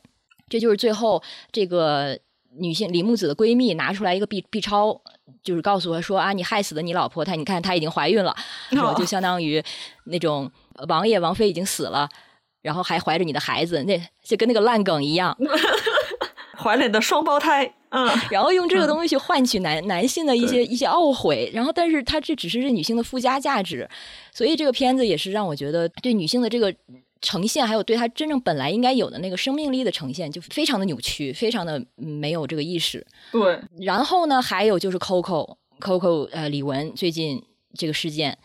这就是最后这个女性李木子的闺蜜拿出来一个 B B 超，就是告诉她说啊，你害死了你老婆，她你看她已经怀孕了，然后就相当于那种王爷王妃已经死了。然后还怀着你的孩子，那就跟那个烂梗一样，怀了你的双胞胎，嗯，然后用这个东西去换取男男性的一些一些懊悔，然后但是它这只是这女性的附加价值，所以这个片子也是让我觉得对女性的这个呈现，还有对她真正本来应该有的那个生命力的呈现，就非常的扭曲，非常的没有这个意识。对，然后呢，还有就是 Coco Coco 呃李玟最近这个事件。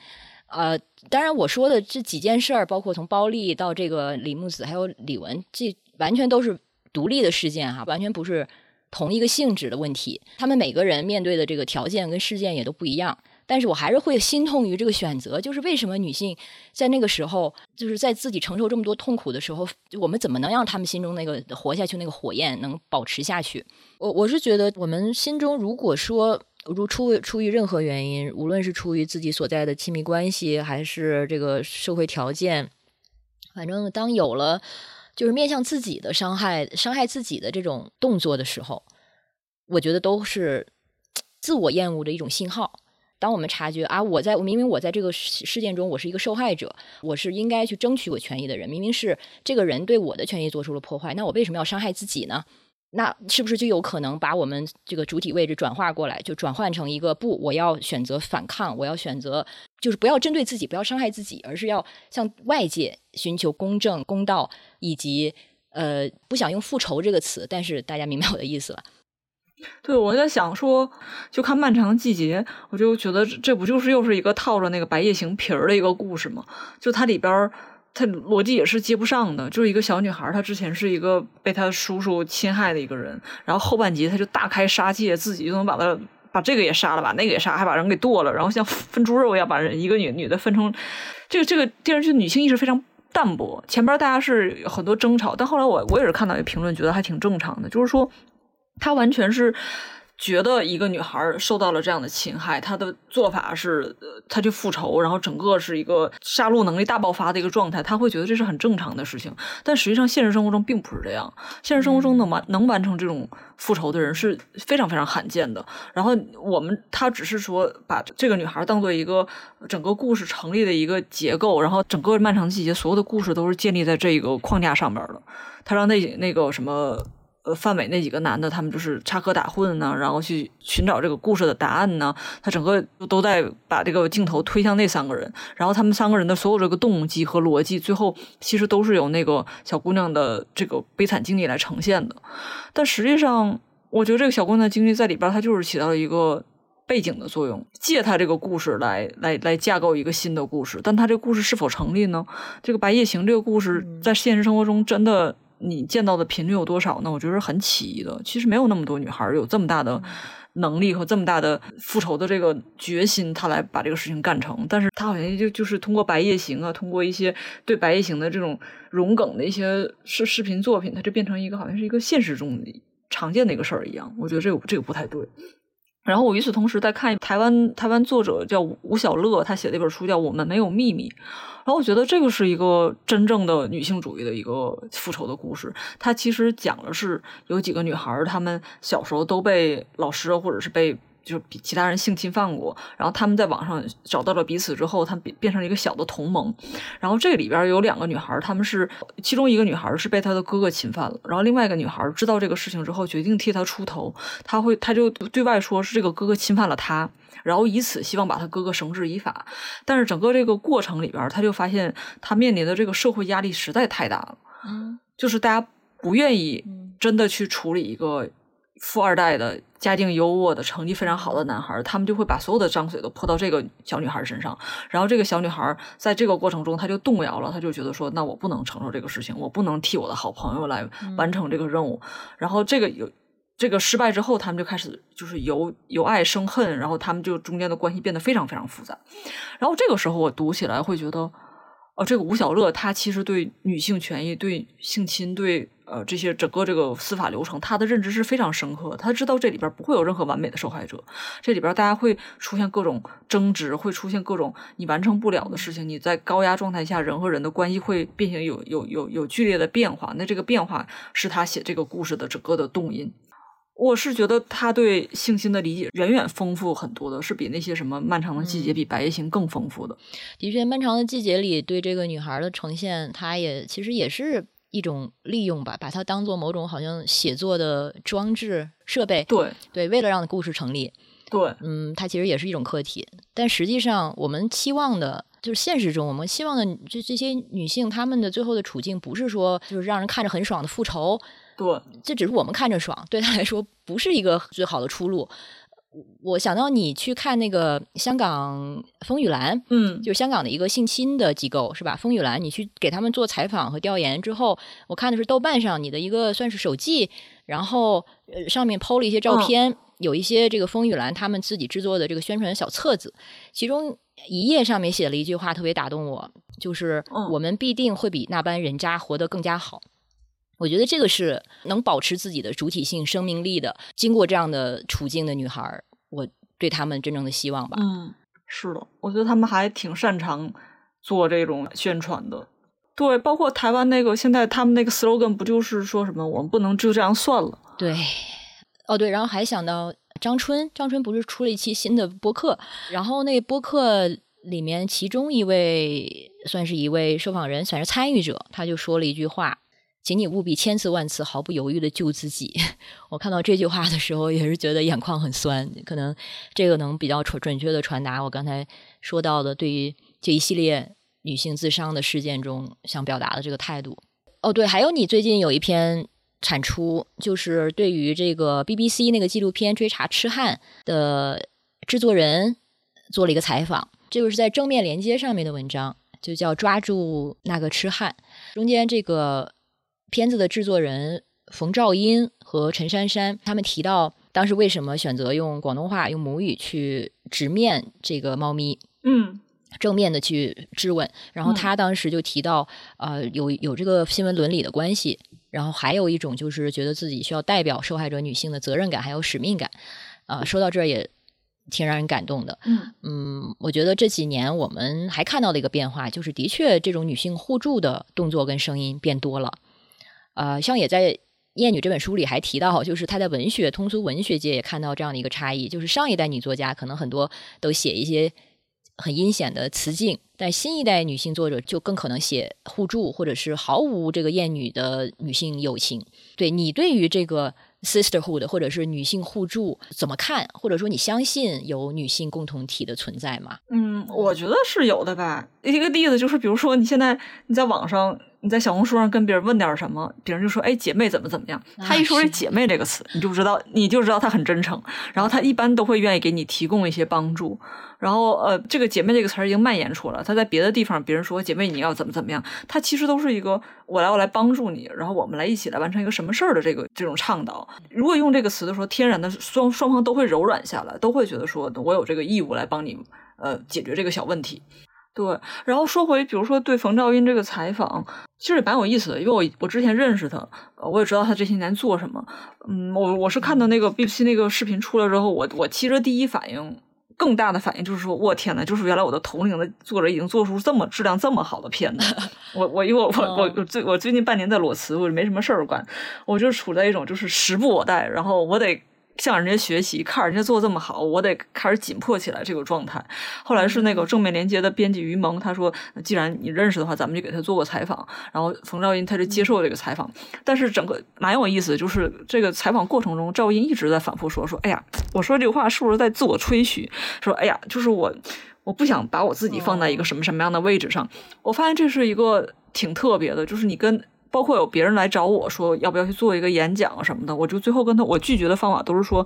呃，当然我说的这几件事儿，包括从包丽到这个李木子，还有李文，这完全都是独立的事件哈，完全不是同一个性质的问题。他们每个人面对的这个条件跟事件也都不一样，但是我还是会心痛于这个选择，就是为什么女性在那个时候，就是在自己承受这么多痛苦的时候，我们怎么能让他们心中那个活下去那个火焰能保持下去？我我是觉得，我们心中如果说。如出出于任何原因，无论是出于自己所在的亲密关系，还是这个社会条件，反正当有了就是面向自己的伤害、伤害自己的这种动作的时候，我觉得都是自我厌恶的一种信号。当我们察觉啊，我在明明我在这个事件中，我是一个受害者，我是应该去争取我权益的人，明明是这个人对我的权益做出了破坏，那我为什么要伤害自己呢？那是不是就有可能把我们这个主体位置转化过来，就转换成一个不，我要选择反抗，我要选择就是不要针对自己，不要伤害自己，而是要向外界寻求公正、公道，以及呃，不想用复仇这个词，但是大家明白我的意思了。对，我在想说，就看《漫长的季节》，我就觉得这不就是又是一个套着那个《白夜行》皮儿的一个故事吗？就它里边。他逻辑也是接不上的，就是一个小女孩，她之前是一个被她叔叔侵害的一个人，然后后半集她就大开杀戒，自己就能把她把这个也杀了，把那个也杀，还把人给剁了，然后像分猪肉一样把人一个女女的分成。这个这个电视剧女性意识非常淡薄，前边大家是很多争吵，但后来我我也是看到一个评论，觉得还挺正常的，就是说她完全是。觉得一个女孩受到了这样的侵害，她的做法是，她去复仇，然后整个是一个杀戮能力大爆发的一个状态，她会觉得这是很正常的事情。但实际上，现实生活中并不是这样。现实生活中能完能完成这种复仇的人是非常非常罕见的。然后我们他只是说把这个女孩当做一个整个故事成立的一个结构，然后整个漫长季节所有的故事都是建立在这个框架上面的。他让那那个什么。呃，范伟那几个男的，他们就是插科打诨呢，然后去寻找这个故事的答案呢。他整个都在把这个镜头推向那三个人，然后他们三个人的所有这个动机和逻辑，最后其实都是由那个小姑娘的这个悲惨经历来呈现的。但实际上，我觉得这个小姑娘的经历在里边，它就是起到了一个背景的作用，借她这个故事来来来架构一个新的故事。但她这个故事是否成立呢？这个《白夜行》这个故事在现实生活中真的？你见到的频率有多少呢？我觉得很奇异的。其实没有那么多女孩有这么大的能力和这么大的复仇的这个决心，她来把这个事情干成。但是她好像就就是通过《白夜行》啊，通过一些对《白夜行》的这种融梗的一些视视频作品，它就变成一个好像是一个现实中常见的一个事儿一样。我觉得这个这个不太对。然后我与此同时在看台湾台湾作者叫吴小乐，他写的一本书叫《我们没有秘密》。然后我觉得这个是一个真正的女性主义的一个复仇的故事。它其实讲的是有几个女孩，她们小时候都被老师或者是被就是比其他人性侵犯过，然后他们在网上找到了彼此之后，她变变成了一个小的同盟。然后这个里边有两个女孩，她们是其中一个女孩是被她的哥哥侵犯了，然后另外一个女孩知道这个事情之后，决定替他出头。她会，她就对外说是这个哥哥侵犯了她。然后以此希望把他哥哥绳之以法，但是整个这个过程里边，他就发现他面临的这个社会压力实在太大了。嗯，就是大家不愿意真的去处理一个富二代的家境优渥的成绩非常好的男孩，他们就会把所有的脏水都泼到这个小女孩身上。然后这个小女孩在这个过程中，她就动摇了，她就觉得说，那我不能承受这个事情，我不能替我的好朋友来完成这个任务。然后这个有。这个失败之后，他们就开始就是由由爱生恨，然后他们就中间的关系变得非常非常复杂。然后这个时候我读起来会觉得，哦，这个吴小乐他其实对女性权益、对性侵、对呃这些整个这个司法流程，他的认知是非常深刻。他知道这里边不会有任何完美的受害者，这里边大家会出现各种争执，会出现各种你完成不了的事情。你在高压状态下，人和人的关系会变形，有有有有剧烈的变化。那这个变化是他写这个故事的整个的动因。我是觉得他对性侵的理解远远丰富很多的，是比那些什么漫长的季节、比白夜行更丰富的。的确，漫长的季节里对这个女孩的呈现，她也其实也是一种利用吧，把它当做某种好像写作的装置设备。对对，为了让故事成立。对，嗯，它其实也是一种课题。但实际上，我们期望的就是现实中我们希望的这这些女性，她们的最后的处境，不是说就是让人看着很爽的复仇。对，这只是我们看着爽，对她来说不是一个最好的出路。我想到你去看那个香港风雨兰，嗯，就是香港的一个性侵的机构，是吧？风雨兰，你去给他们做采访和调研之后，我看的是豆瓣上你的一个算是手记，然后呃上面抛了一些照片，有一些这个风雨兰他们自己制作的这个宣传小册子，其中一页上面写了一句话特别打动我，就是我们必定会比那般人渣活得更加好。我觉得这个是能保持自己的主体性、生命力的。经过这样的处境的女孩，我对他们真正的希望吧。嗯，是的，我觉得他们还挺擅长做这种宣传的。对，包括台湾那个，现在他们那个 slogan 不就是说什么“我们不能就这样算了”？对，哦对，然后还想到张春，张春不是出了一期新的播客，然后那播客里面其中一位算是一位受访人，算是参与者，他就说了一句话。请你务必千次万次毫不犹豫的救自己。我看到这句话的时候，也是觉得眼眶很酸。可能这个能比较准准确的传达我刚才说到的对于这一系列女性自伤的事件中想表达的这个态度。哦，对，还有你最近有一篇产出，就是对于这个 BBC 那个纪录片《追查痴汉》的制作人做了一个采访。这个是在正面连接上面的文章，就叫“抓住那个痴汉”。中间这个。片子的制作人冯兆英和陈珊珊，他们提到当时为什么选择用广东话、用母语去直面这个猫咪，嗯，正面的去质问。然后他当时就提到，呃，有有这个新闻伦理的关系，然后还有一种就是觉得自己需要代表受害者女性的责任感还有使命感。啊，说到这儿也挺让人感动的。嗯嗯，我觉得这几年我们还看到的一个变化，就是的确这种女性互助的动作跟声音变多了。呃，像也在《艳女》这本书里还提到，就是她在文学通俗文学界也看到这样的一个差异，就是上一代女作家可能很多都写一些很阴险的词境，但新一代女性作者就更可能写互助，或者是毫无这个艳女的女性友情。对你对于这个 sisterhood 或者是女性互助怎么看？或者说你相信有女性共同体的存在吗？嗯，我觉得是有的吧。一个例子就是，比如说你现在你在网上。你在小红书上跟别人问点什么，别人就说：“哎，姐妹怎么怎么样？”他一说这“姐妹”这个词，你就知道，你就知道他很真诚。然后他一般都会愿意给你提供一些帮助。然后呃，这个“姐妹”这个词儿已经蔓延出了。他在别的地方，别人说“姐妹，你要怎么怎么样”，他其实都是一个我来我来帮助你，然后我们来一起来完成一个什么事儿的这个这种倡导。如果用这个词的时候，天然的双双方都会柔软下来，都会觉得说我有这个义务来帮你呃解决这个小问题。对，然后说回，比如说对冯兆英这个采访，其实也蛮有意思的，因为我我之前认识他，我也知道他这些年做什么。嗯，我我是看到那个 BBC 那个视频出来之后，我我其实第一反应，更大的反应就是说，我天呐，就是原来我的同龄的作者已经做出这么质量这么好的片子。我我因为我我我最我最近半年在裸辞，我没什么事儿干，我就处在一种就是时不我待，然后我得。向人家学习，看人家做这么好，我得开始紧迫起来这个状态。后来是那个正面连接的编辑于萌，他说：“既然你认识的话，咱们就给他做个采访。”然后冯兆英他就接受这个采访。但是整个蛮有意思，就是这个采访过程中，赵英一直在反复说：“说哎呀，我说这个话是不是在自我吹嘘？说哎呀，就是我我不想把我自己放在一个什么什么样的位置上。”我发现这是一个挺特别的，就是你跟。包括有别人来找我说要不要去做一个演讲什么的，我就最后跟他我拒绝的方法都是说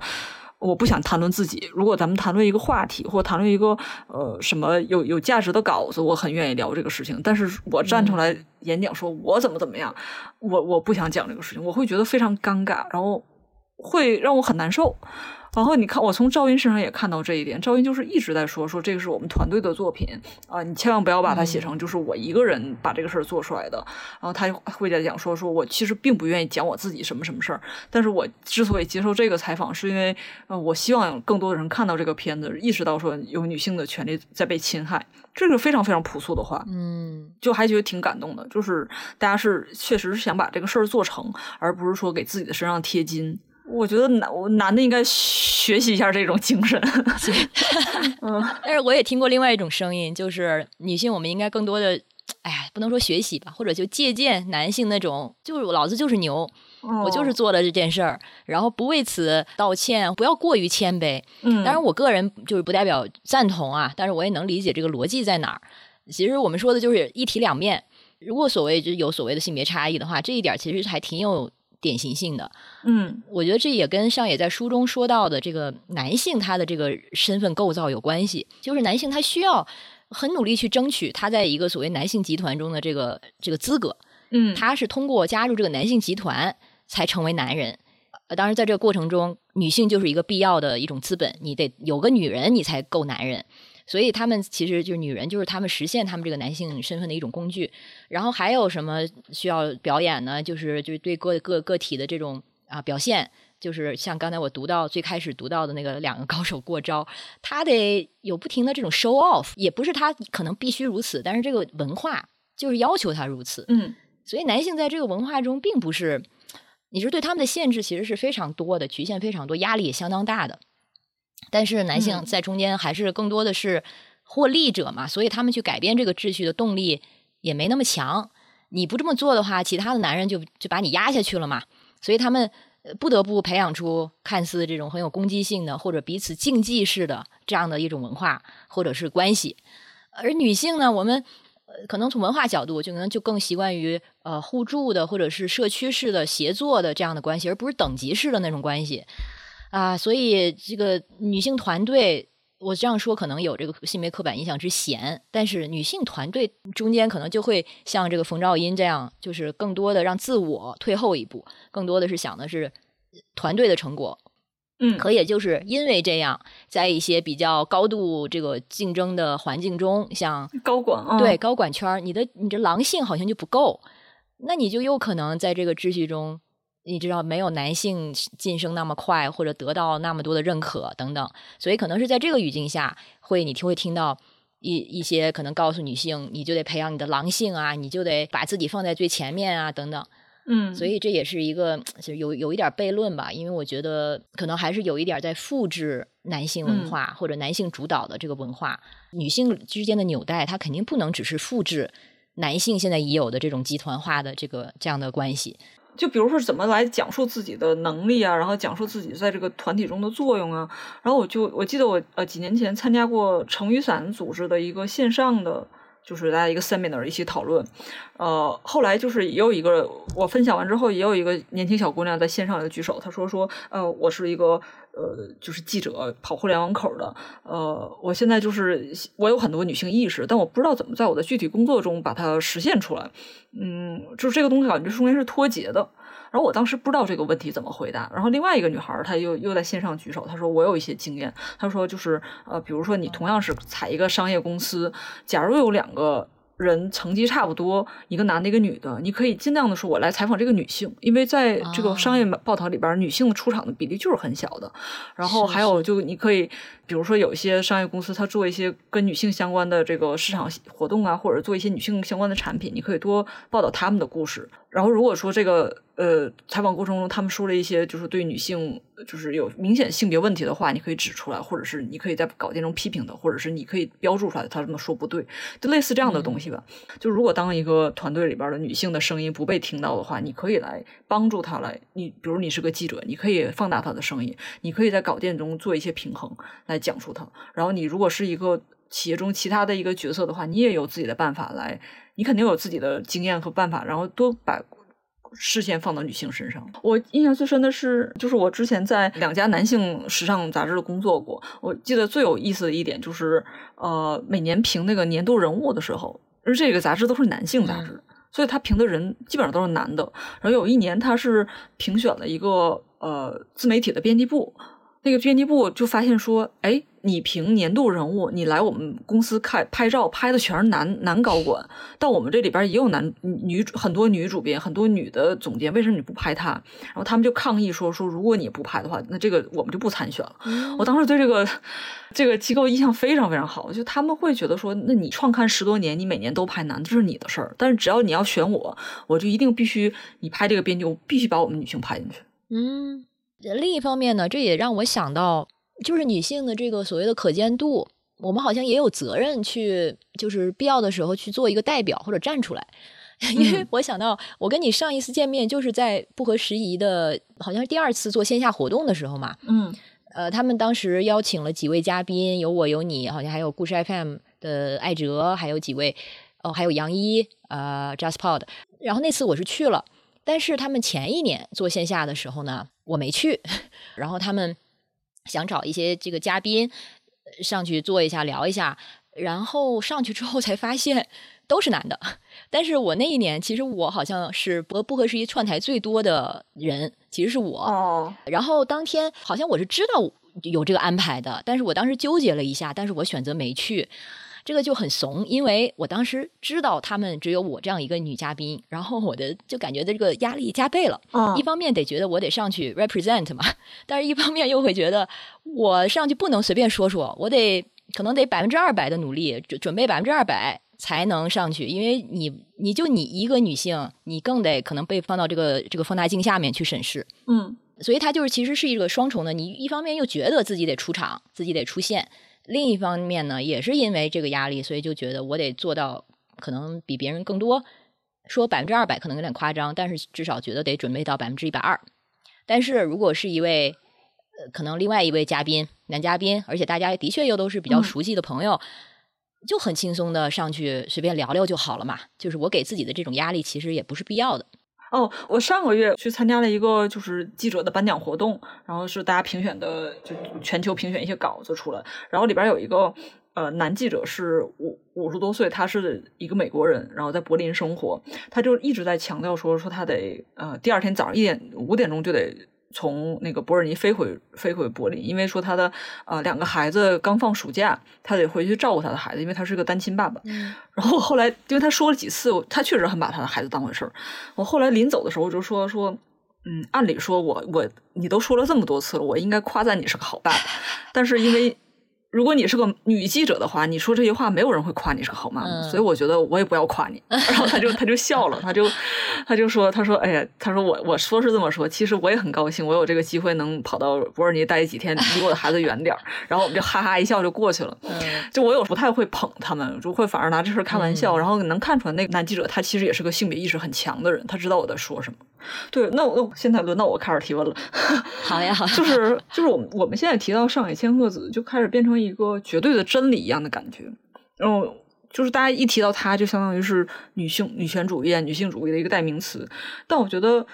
我不想谈论自己。如果咱们谈论一个话题或谈论一个呃什么有有价值的稿子，我很愿意聊这个事情。但是我站出来演讲说我怎么怎么样，我我不想讲这个事情，我会觉得非常尴尬，然后会让我很难受。然后你看，我从赵云身上也看到这一点。赵云就是一直在说说这个是我们团队的作品啊，你千万不要把它写成就是我一个人把这个事儿做出来的。然后他会在讲说说我其实并不愿意讲我自己什么什么事儿，但是我之所以接受这个采访，是因为呃我希望有更多的人看到这个片子，意识到说有女性的权利在被侵害。这个非常非常朴素的话，嗯，就还觉得挺感动的。就是大家是确实是想把这个事儿做成，而不是说给自己的身上贴金。我觉得男男的应该学习一下这种精神。嗯，但是我也听过另外一种声音，就是女性我们应该更多的，哎呀，不能说学习吧，或者就借鉴男性那种，就是老子就是牛，我就是做了这件事儿，然后不为此道歉，不要过于谦卑。嗯，当然我个人就是不代表赞同啊，但是我也能理解这个逻辑在哪儿。其实我们说的就是一体两面。如果所谓就有所谓的性别差异的话，这一点其实还挺有。典型性的，嗯，我觉得这也跟上野在书中说到的这个男性他的这个身份构造有关系，就是男性他需要很努力去争取他在一个所谓男性集团中的这个这个资格，嗯，他是通过加入这个男性集团才成为男人，呃，当然在这个过程中，女性就是一个必要的一种资本，你得有个女人你才够男人。所以他们其实就是女人，就是他们实现他们这个男性身份的一种工具。然后还有什么需要表演呢？就是就是对个个个体的这种啊表现，就是像刚才我读到最开始读到的那个两个高手过招，他得有不停的这种 show off，也不是他可能必须如此，但是这个文化就是要求他如此。嗯，所以男性在这个文化中并不是，你是对他们的限制其实是非常多的，局限非常多，压力也相当大的。但是男性在中间还是更多的是获利者嘛，所以他们去改变这个秩序的动力也没那么强。你不这么做的话，其他的男人就就把你压下去了嘛。所以他们不得不培养出看似这种很有攻击性的或者彼此竞技式的这样的一种文化或者是关系。而女性呢，我们可能从文化角度就可能就更习惯于呃互助的或者是社区式的协作的这样的关系，而不是等级式的那种关系。啊，所以这个女性团队，我这样说可能有这个性别刻板印象之嫌，但是女性团队中间可能就会像这个冯兆英这样，就是更多的让自我退后一步，更多的是想的是团队的成果。嗯，可也就是因为这样，在一些比较高度这个竞争的环境中，像高管对高管圈，你的你这狼性好像就不够，那你就有可能在这个秩序中。你知道没有男性晋升那么快，或者得到那么多的认可等等，所以可能是在这个语境下，会你会听到一一些可能告诉女性，你就得培养你的狼性啊，你就得把自己放在最前面啊等等。嗯，所以这也是一个就有有一点悖论吧，因为我觉得可能还是有一点在复制男性文化或者男性主导的这个文化，女性之间的纽带，它肯定不能只是复制男性现在已有的这种集团化的这个这样的关系。就比如说怎么来讲述自己的能力啊，然后讲述自己在这个团体中的作用啊，然后我就我记得我呃几年前参加过成雨伞组织的一个线上的。就是大家一个 seminar 一起讨论，呃，后来就是也有一个我分享完之后，也有一个年轻小姑娘在线上就举手，她说说，呃，我是一个呃，就是记者，跑互联网口的，呃，我现在就是我有很多女性意识，但我不知道怎么在我的具体工作中把它实现出来，嗯，就是这个东西感觉中间是脱节的。然后我当时不知道这个问题怎么回答。然后另外一个女孩儿，她又又在线上举手，她说我有一些经验。她说就是呃，比如说你同样是采一个商业公司，假如有两个。人成绩差不多，一个男的，一个女的，你可以尽量的说，我来采访这个女性，因为在这个商业报道里边，女性的出场的比例就是很小的。然后还有，就你可以，比如说有一些商业公司，它做一些跟女性相关的这个市场活动啊，或者做一些女性相关的产品，你可以多报道他们的故事。然后如果说这个。呃，采访过程中，他们说了一些就是对女性就是有明显性别问题的话，你可以指出来，或者是你可以在稿件中批评的，或者是你可以标注出来，他这么说不对，就类似这样的东西吧。就如果当一个团队里边的女性的声音不被听到的话，你可以来帮助她来，你比如你是个记者，你可以放大她的声音，你可以在稿件中做一些平衡来讲述它。然后你如果是一个企业中其他的一个角色的话，你也有自己的办法来，你肯定有自己的经验和办法，然后多把。视线放到女性身上，我印象最深的是，就是我之前在两家男性时尚杂志工作过。我记得最有意思的一点就是，呃，每年评那个年度人物的时候，而这个杂志都是男性杂志，所以他评的人基本上都是男的。然后有一年他是评选了一个呃自媒体的编辑部，那个编辑部就发现说，哎。你评年度人物，你来我们公司看拍照，拍的全是男男高管，但我们这里边也有男女很多女主编，很多女的总监，为什么你不拍他？然后他们就抗议说说，如果你不拍的话，那这个我们就不参选了。我当时对这个这个机构印象非常非常好，就他们会觉得说，那你创刊十多年，你每年都拍男，这是你的事儿，但是只要你要选我，我就一定必须你拍这个编辑，我必须把我们女性拍进去。嗯，另一方面呢，这也让我想到。就是女性的这个所谓的可见度，我们好像也有责任去，就是必要的时候去做一个代表或者站出来。因为我想到，我跟你上一次见面就是在不合时宜的，好像是第二次做线下活动的时候嘛。嗯，呃，他们当时邀请了几位嘉宾，有我有你，好像还有故事 FM 的艾哲，还有几位，哦，还有杨一，呃，JustPod。然后那次我是去了，但是他们前一年做线下的时候呢，我没去。然后他们。想找一些这个嘉宾上去坐一下聊一下，然后上去之后才发现都是男的。但是我那一年其实我好像是不不合时宜串台最多的人，其实是我。哦。然后当天好像我是知道有这个安排的，但是我当时纠结了一下，但是我选择没去。这个就很怂，因为我当时知道他们只有我这样一个女嘉宾，然后我的就感觉的这个压力加倍了。一方面得觉得我得上去 represent 嘛，但是一方面又会觉得我上去不能随便说说，我得可能得百分之二百的努力，准准备百分之二百才能上去，因为你你就你一个女性，你更得可能被放到这个这个放大镜下面去审视。嗯，所以它就是其实是一个双重的，你一方面又觉得自己得出场，自己得出现。另一方面呢，也是因为这个压力，所以就觉得我得做到可能比别人更多。说百分之二百可能有点夸张，但是至少觉得得准备到百分之一百二。但是如果是一位呃，可能另外一位嘉宾男嘉宾，而且大家的确又都是比较熟悉的朋友，就很轻松的上去随便聊聊就好了嘛。就是我给自己的这种压力，其实也不是必要的。哦，我上个月去参加了一个就是记者的颁奖活动，然后是大家评选的，就全球评选一些稿子出来，然后里边有一个呃男记者是五五十多岁，他是一个美国人，然后在柏林生活，他就一直在强调说说他得呃第二天早上一点五点钟就得。从那个伯尔尼飞回飞回柏林，因为说他的呃两个孩子刚放暑假，他得回去照顾他的孩子，因为他是个单亲爸爸。然后后来，因为他说了几次，他确实很把他的孩子当回事儿。我后来临走的时候就说说，嗯，按理说我我你都说了这么多次了，我应该夸赞你是个好爸爸，但是因为。如果你是个女记者的话，你说这些话，没有人会夸你是个好妈妈，所以我觉得我也不要夸你。然后他就他就笑了，他就他就说他说哎呀，他说我我说是这么说，其实我也很高兴，我有这个机会能跑到伯尔尼待几天，离我的孩子远点儿。然后我们就哈哈一笑就过去了。就我有不太会捧他们，就会反而拿这事儿开玩笑。然后能看出来那个男记者他其实也是个性别意识很强的人，他知道我在说什么。对，那我现在轮到我开始提问了。好呀，好，就是就是我们我们现在提到上海千鹤子，就开始变成一个绝对的真理一样的感觉。然后就是大家一提到她，就相当于是女性女权主义、女性主义的一个代名词。但我觉得，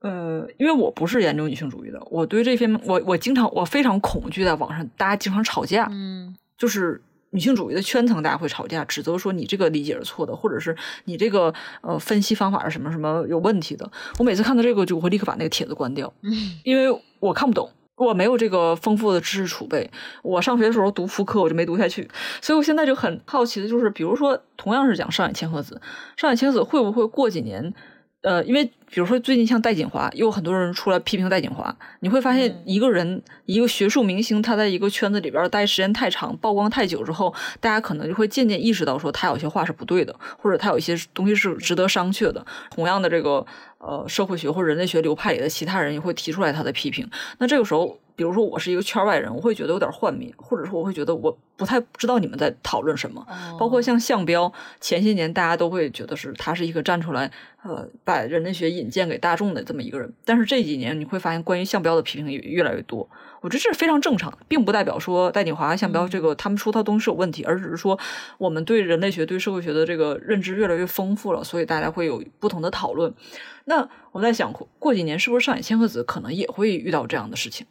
呃，因为我不是研究女性主义的，我对这篇我我经常我非常恐惧在网上大家经常吵架，嗯，就是。女性主义的圈层，大家会吵架，指责说你这个理解是错的，或者是你这个呃分析方法是什么什么有问题的。我每次看到这个，就会立刻把那个帖子关掉，因为我看不懂，我没有这个丰富的知识储备。我上学的时候读妇科，我就没读下去，所以我现在就很好奇的就是，比如说同样是讲上野千鹤子，上野千鹤子会不会过几年？呃，因为比如说最近像戴锦华，又有很多人出来批评戴锦华，你会发现一个人一个学术明星，他在一个圈子里边待时间太长，曝光太久之后，大家可能就会渐渐意识到说他有些话是不对的，或者他有一些东西是值得商榷的。同样的这个呃社会学或者人类学流派里的其他人也会提出来他的批评，那这个时候。比如说我是一个圈外人，我会觉得有点幻灭，或者说我会觉得我不太知道你们在讨论什么。包括像项彪，前些年大家都会觉得是他是一个站出来，呃，把人类学引荐给大众的这么一个人。但是这几年你会发现，关于项彪的批评也越来越多。我觉得这是非常正常的，并不代表说戴锦华、项彪这个他们说他东西是有问题，而只是说我们对人类学、对社会学的这个认知越来越丰富了，所以大家会有不同的讨论。那我在想，过几年是不是上野千鹤子可能也会遇到这样的事情？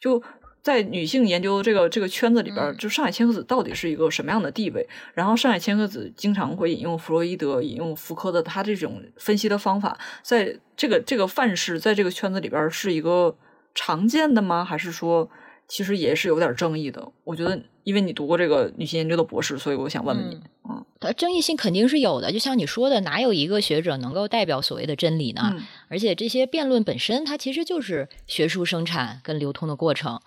就在女性研究这个这个圈子里边，就上海千鹤子到底是一个什么样的地位？然后上海千鹤子经常会引用弗洛伊德、引用福柯的他这种分析的方法，在这个这个范式在这个圈子里边是一个常见的吗？还是说其实也是有点争议的？我觉得，因为你读过这个女性研究的博士，所以我想问问你，嗯，它争议性肯定是有的。就像你说的，哪有一个学者能够代表所谓的真理呢？而且这些辩论本身，它其实就是学术生产跟流通的过程，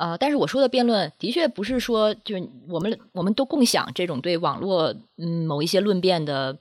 啊，但是我说的辩论的确不是说就是我们我们都共享这种对网络嗯某一些论辩的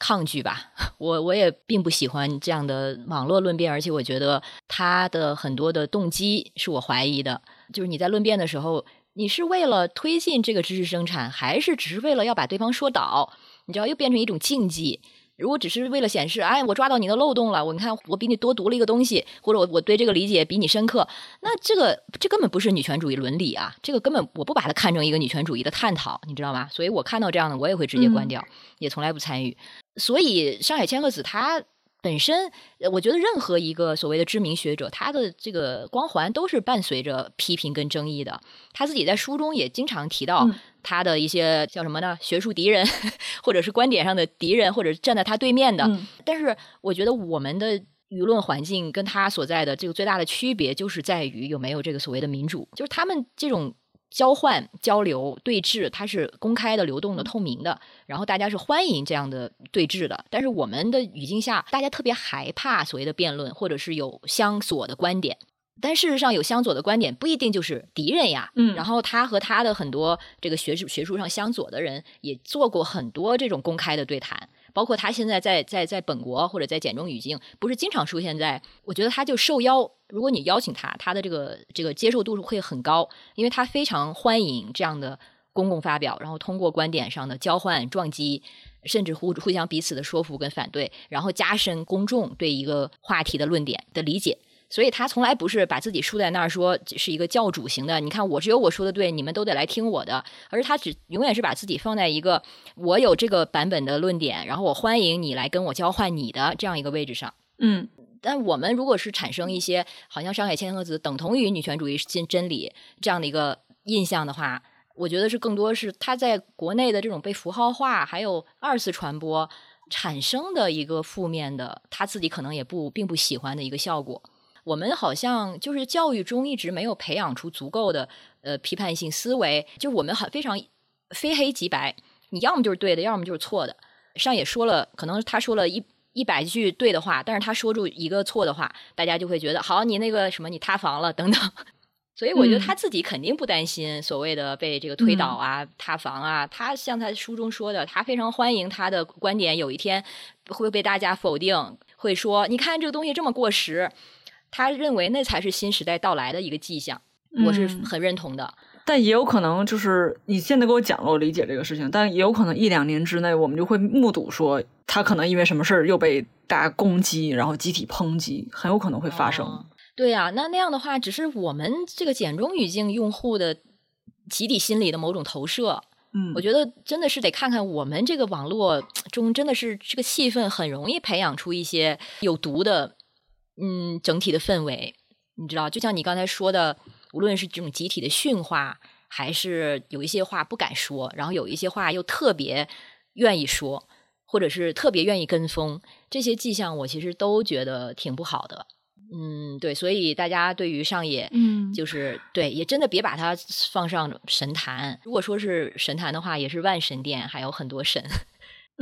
抗拒吧，我我也并不喜欢这样的网络论辩，而且我觉得他的很多的动机是我怀疑的，就是你在论辩的时候，你是为了推进这个知识生产，还是只是为了要把对方说倒？你知道，又变成一种竞技。如果只是为了显示，哎，我抓到你的漏洞了，我你看我比你多读了一个东西，或者我我对这个理解比你深刻，那这个这根本不是女权主义伦理啊，这个根本我不把它看成一个女权主义的探讨，你知道吗？所以我看到这样的，我也会直接关掉，也从来不参与。所以上海千鹤子他。本身，我觉得任何一个所谓的知名学者，他的这个光环都是伴随着批评跟争议的。他自己在书中也经常提到他的一些叫什么呢？学术敌人，或者是观点上的敌人，或者站在他对面的。但是，我觉得我们的舆论环境跟他所在的这个最大的区别，就是在于有没有这个所谓的民主，就是他们这种。交换、交流、对峙，它是公开的、流动的、透明的，然后大家是欢迎这样的对峙的。但是我们的语境下，大家特别害怕所谓的辩论，或者是有相左的观点。但事实上，有相左的观点不一定就是敌人呀。嗯，然后他和他的很多这个学术学术上相左的人，也做过很多这种公开的对谈。包括他现在在在在本国或者在简中语境，不是经常出现在？我觉得他就受邀，如果你邀请他，他的这个这个接受度会很高，因为他非常欢迎这样的公共发表，然后通过观点上的交换撞击，甚至互互相彼此的说服跟反对，然后加深公众对一个话题的论点的理解。所以他从来不是把自己竖在那儿说是一个教主型的，你看我只有我说的对，你们都得来听我的，而他只永远是把自己放在一个我有这个版本的论点，然后我欢迎你来跟我交换你的这样一个位置上。嗯，但我们如果是产生一些好像上海千鹤子等同于女权主义真真理这样的一个印象的话，我觉得是更多是他在国内的这种被符号化还有二次传播产生的一个负面的，他自己可能也不并不喜欢的一个效果。我们好像就是教育中一直没有培养出足够的呃批判性思维，就是我们很非常非黑即白，你要么就是对的，要么就是错的。上也说了，可能他说了一一百句对的话，但是他说出一个错的话，大家就会觉得好，你那个什么你塌房了等等。所以我觉得他自己肯定不担心所谓的被这个推倒啊、塌房啊。他像他书中说的，他非常欢迎他的观点有一天会被大家否定，会说你看这个东西这么过时。他认为那才是新时代到来的一个迹象，我是很认同的。但也有可能就是你现在给我讲了，我理解这个事情，但也有可能一两年之内，我们就会目睹说他可能因为什么事儿又被大家攻击，然后集体抨击，很有可能会发生。对呀，那那样的话，只是我们这个简中语境用户的集体心理的某种投射。嗯，我觉得真的是得看看我们这个网络中，真的是这个气氛很容易培养出一些有毒的，嗯，整体的氛围。你知道，就像你刚才说的，无论是这种集体的训话，还是有一些话不敢说，然后有一些话又特别愿意说，或者是特别愿意跟风，这些迹象，我其实都觉得挺不好的。嗯，对，所以大家对于上野，嗯，就是对，也真的别把它放上神坛。如果说是神坛的话，也是万神殿，还有很多神。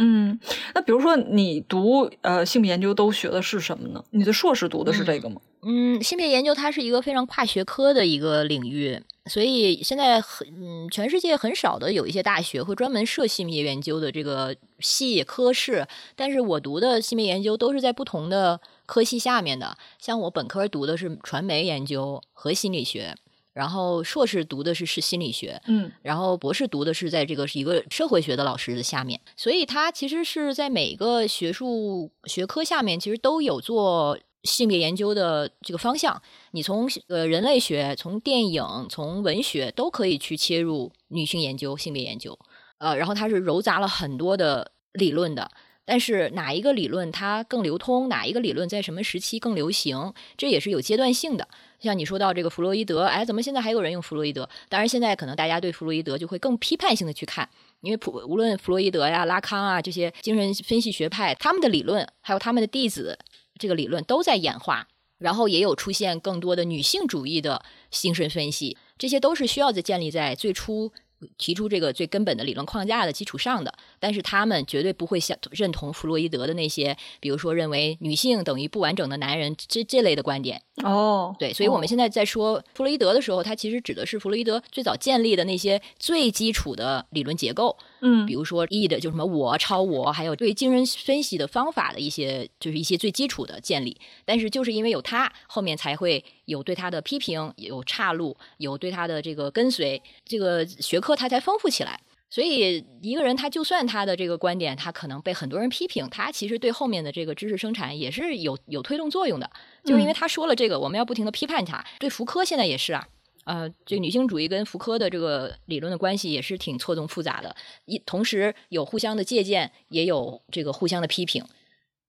嗯，那比如说你读呃性别研究都学的是什么呢？你的硕士读的是这个吗？嗯，性别研究它是一个非常跨学科的一个领域，所以现在很嗯，全世界很少的有一些大学会专门设性别研究的这个系科室。但是我读的性别研究都是在不同的科系下面的，像我本科读的是传媒研究和心理学。然后硕士读的是是心理学，嗯，然后博士读的是在这个是一个社会学的老师的下面，所以他其实是在每个学术学科下面，其实都有做性别研究的这个方向。你从呃人类学、从电影、从文学都可以去切入女性研究、性别研究，呃，然后它是糅杂了很多的理论的。但是哪一个理论它更流通，哪一个理论在什么时期更流行，这也是有阶段性的。像你说到这个弗洛伊德，哎，怎么现在还有人用弗洛伊德？当然，现在可能大家对弗洛伊德就会更批判性的去看，因为普无论弗洛伊德呀、拉康啊这些精神分析学派，他们的理论还有他们的弟子这个理论都在演化，然后也有出现更多的女性主义的精神分析，这些都是需要在建立在最初。提出这个最根本的理论框架的基础上的，但是他们绝对不会相认同弗洛伊德的那些，比如说认为女性等于不完整的男人这这类的观点。哦，对，所以我们现在在说弗洛伊德的时候，他其实指的是弗洛伊德最早建立的那些最基础的理论结构。嗯，比如说 E 的就什么我、超我，还有对精神分析的方法的一些，就是一些最基础的建立。但是就是因为有他，后面才会有对他的批评，有岔路，有对他的这个跟随，这个学科它才丰富起来。所以一个人他就算他的这个观点，他可能被很多人批评，他其实对后面的这个知识生产也是有有推动作用的。就是因为他说了这个，我们要不停的批判他。对福柯现在也是啊，呃，这个女性主义跟福柯的这个理论的关系也是挺错综复杂的，一同时有互相的借鉴，也有这个互相的批评。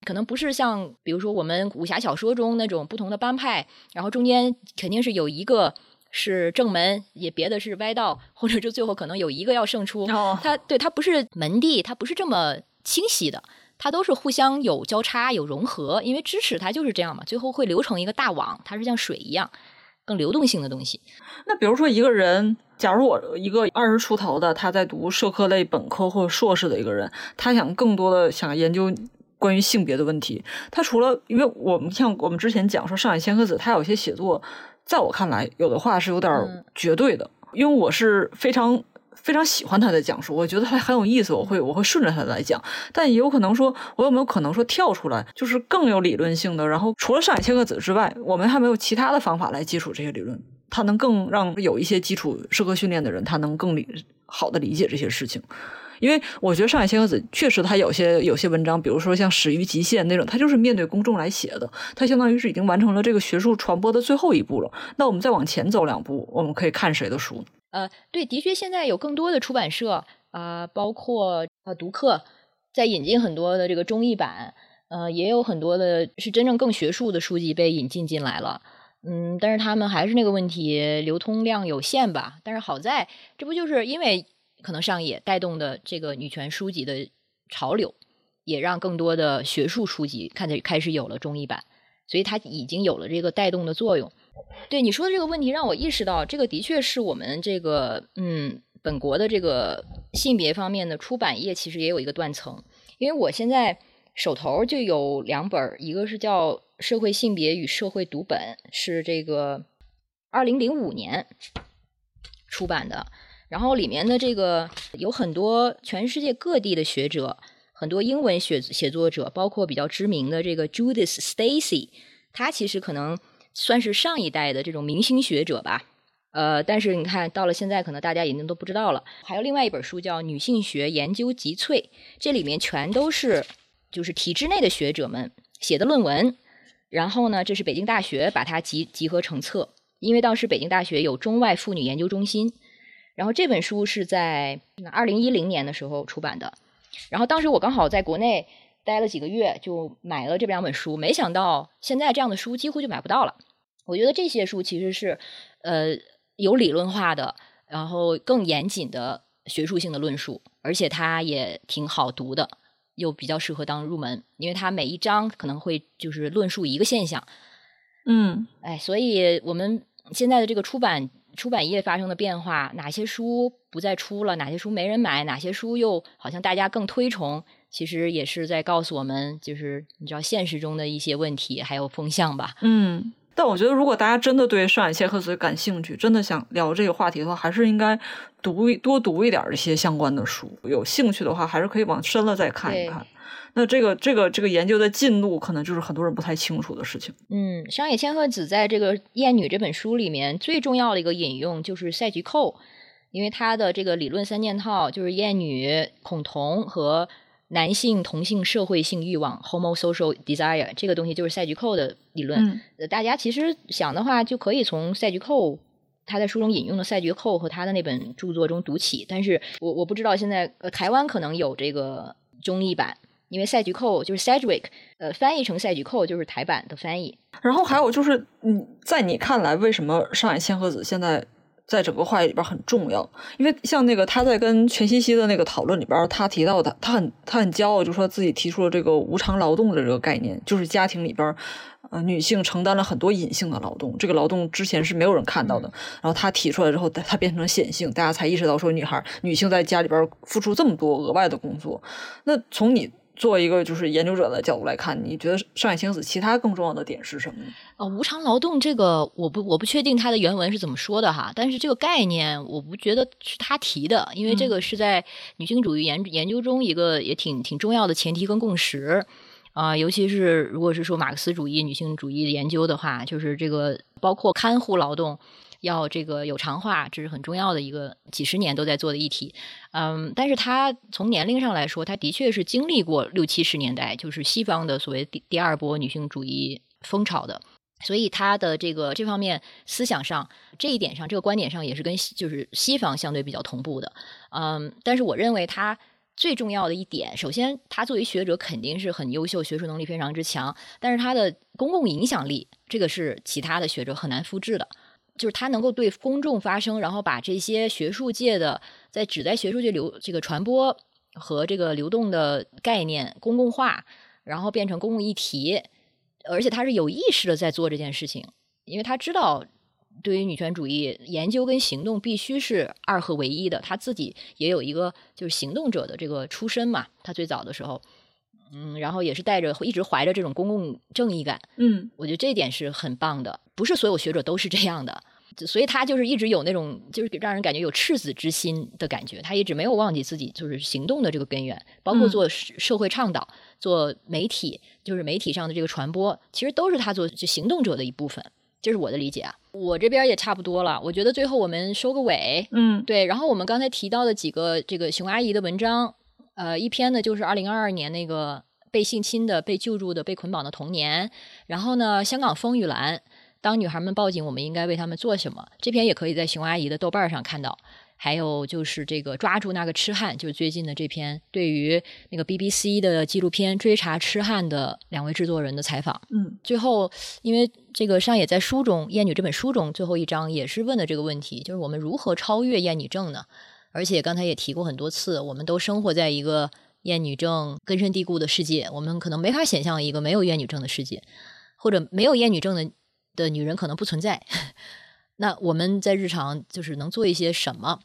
可能不是像比如说我们武侠小说中那种不同的帮派，然后中间肯定是有一个。是正门，也别的是歪道，或者就最后可能有一个要胜出。它对它不是门第，它不是这么清晰的，它都是互相有交叉、有融合。因为知识它就是这样嘛，最后会流成一个大网，它是像水一样更流动性的东西。那比如说一个人，假如我一个二十出头的他在读社科类本科或者硕士的一个人，他想更多的想研究关于性别的问题，他除了因为我们像我们之前讲说上海千鹤子，他有些写作。在我看来，有的话是有点绝对的，因为我是非常非常喜欢他的讲述，我觉得他很有意思，我会我会顺着他来讲。但也有可能说，我有没有可能说跳出来，就是更有理论性的？然后除了上海千鹤子之外，我们还没有其他的方法来接触这些理论，他能更让有一些基础社科训练的人，他能更理好的理解这些事情。因为我觉得上海千鹤子确实，他有些有些文章，比如说像《始于极限》那种，他就是面对公众来写的，他相当于是已经完成了这个学术传播的最后一步了。那我们再往前走两步，我们可以看谁的书？呃，对，的确，现在有更多的出版社啊，包括呃读客，在引进很多的这个中译版，呃，也有很多的是真正更学术的书籍被引进进来了。嗯，但是他们还是那个问题，流通量有限吧。但是好在，这不就是因为。可能上野带动的这个女权书籍的潮流，也让更多的学术书籍看着开始有了中译版，所以它已经有了这个带动的作用。对你说的这个问题，让我意识到，这个的确是我们这个嗯本国的这个性别方面的出版业其实也有一个断层。因为我现在手头就有两本，一个是叫《社会性别与社会读本》，是这个二零零五年出版的。然后里面的这个有很多全世界各地的学者，很多英文写写作者，包括比较知名的这个 Judith Stacey，他其实可能算是上一代的这种明星学者吧。呃，但是你看到了现在，可能大家已经都不知道了。还有另外一本书叫《女性学研究集萃》，这里面全都是就是体制内的学者们写的论文。然后呢，这是北京大学把它集集合成册，因为当时北京大学有中外妇女研究中心。然后这本书是在二零一零年的时候出版的。然后当时我刚好在国内待了几个月，就买了这两本书。没想到现在这样的书几乎就买不到了。我觉得这些书其实是呃。有理论化的，然后更严谨的学术性的论述，而且它也挺好读的，又比较适合当入门，因为它每一章可能会就是论述一个现象。嗯，哎，所以我们现在的这个出版出版业发生的变化，哪些书不再出了，哪些书没人买，哪些书又好像大家更推崇，其实也是在告诉我们，就是你知道现实中的一些问题还有风向吧。嗯。但我觉得，如果大家真的对上海千鹤子感兴趣，真的想聊这个话题的话，还是应该读多读一点一些相关的书。有兴趣的话，还是可以往深了再看一看。那这个这个这个研究的进度，可能就是很多人不太清楚的事情。嗯，上野千鹤子在这个《厌女》这本书里面最重要的一个引用就是赛局寇，因为他的这个理论三件套就是厌女、恐同和。男性同性社会性欲望 （homosocial desire） 这个东西就是赛局寇的理论。呃，大家其实想的话，就可以从赛局寇他在书中引用的赛局寇和他的那本著作中读起。但是我我不知道现在呃台湾可能有这个中译版，因为赛局寇就是 Sedgwick，呃，翻译成赛局寇就是台版的翻译。然后还有就是，嗯，在你看来，为什么上海千鹤子现在？在整个话语里边很重要，因为像那个他在跟全西西的那个讨论里边，他提到的，他很他很骄傲，就说自己提出了这个无偿劳动的这个概念，就是家庭里边，呃，女性承担了很多隐性的劳动，这个劳动之前是没有人看到的，然后他提出来之后，他变成了显性，大家才意识到说女孩女性在家里边付出这么多额外的工作。那从你。作为一个就是研究者的角度来看，你觉得上海青子其他更重要的点是什么呢？呃，无偿劳动这个我不我不确定它的原文是怎么说的哈，但是这个概念我不觉得是他提的，因为这个是在女性主义研研究中一个也挺挺重要的前提跟共识啊，尤其是如果是说马克思主义女性主义研究的话，就是这个包括看护劳动。要这个有偿化，这是很重要的一个几十年都在做的议题。嗯，但是他从年龄上来说，他的确是经历过六七十年代，就是西方的所谓第第二波女性主义风潮的，所以他的这个这方面思想上这一点上，这个观点上也是跟就是西方相对比较同步的。嗯，但是我认为他最重要的一点，首先他作为学者肯定是很优秀，学术能力非常之强，但是他的公共影响力，这个是其他的学者很难复制的。就是他能够对公众发声，然后把这些学术界的在只在学术界流这个传播和这个流动的概念公共化，然后变成公共议题，而且他是有意识的在做这件事情，因为他知道对于女权主义研究跟行动必须是二合为一的，他自己也有一个就是行动者的这个出身嘛，他最早的时候，嗯，然后也是带着一直怀着这种公共正义感，嗯，我觉得这一点是很棒的，不是所有学者都是这样的。所以他就是一直有那种，就是让人感觉有赤子之心的感觉。他一直没有忘记自己就是行动的这个根源，包括做社会倡导、做媒体，就是媒体上的这个传播，其实都是他做就行动者的一部分。这是我的理解啊。我这边也差不多了。我觉得最后我们收个尾，嗯，对。然后我们刚才提到的几个这个熊阿姨的文章，呃，一篇呢就是二零二二年那个被性侵的、被救助的、被捆绑的童年。然后呢，香港风雨兰。当女孩们报警，我们应该为她们做什么？这篇也可以在熊阿姨的豆瓣上看到。还有就是这个抓住那个痴汉，就是最近的这篇对于那个 BBC 的纪录片追查痴汉的两位制作人的采访。嗯，最后因为这个上野在书中《厌女》这本书中最后一章也是问的这个问题，就是我们如何超越厌女症呢？而且刚才也提过很多次，我们都生活在一个厌女症根深蒂固的世界，我们可能没法想象一个没有厌女症的世界，或者没有厌女症的。的女人可能不存在，那我们在日常就是能做一些什么？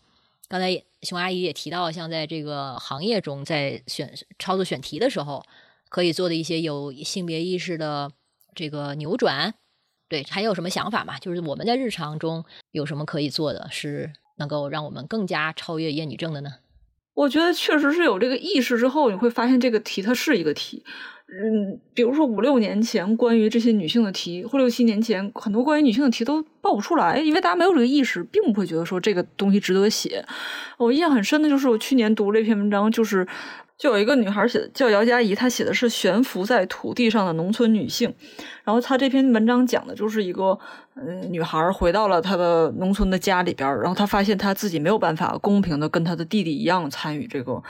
刚才熊阿姨也提到，像在这个行业中，在选操作选题的时候，可以做的一些有性别意识的这个扭转？对，还有什么想法吗？就是我们在日常中有什么可以做的，是能够让我们更加超越厌女症的呢？我觉得确实是有这个意识之后，你会发现这个题它是一个题。嗯，比如说五六年前关于这些女性的题，或六七年前很多关于女性的题都报不出来，因为大家没有这个意识，并不会觉得说这个东西值得写。我印象很深的就是我去年读了一篇文章，就是就有一个女孩写的，叫姚佳怡，她写的是悬浮在土地上的农村女性。然后她这篇文章讲的就是一个嗯女孩回到了她的农村的家里边，然后她发现她自己没有办法公平的跟她的弟弟一样参与这个。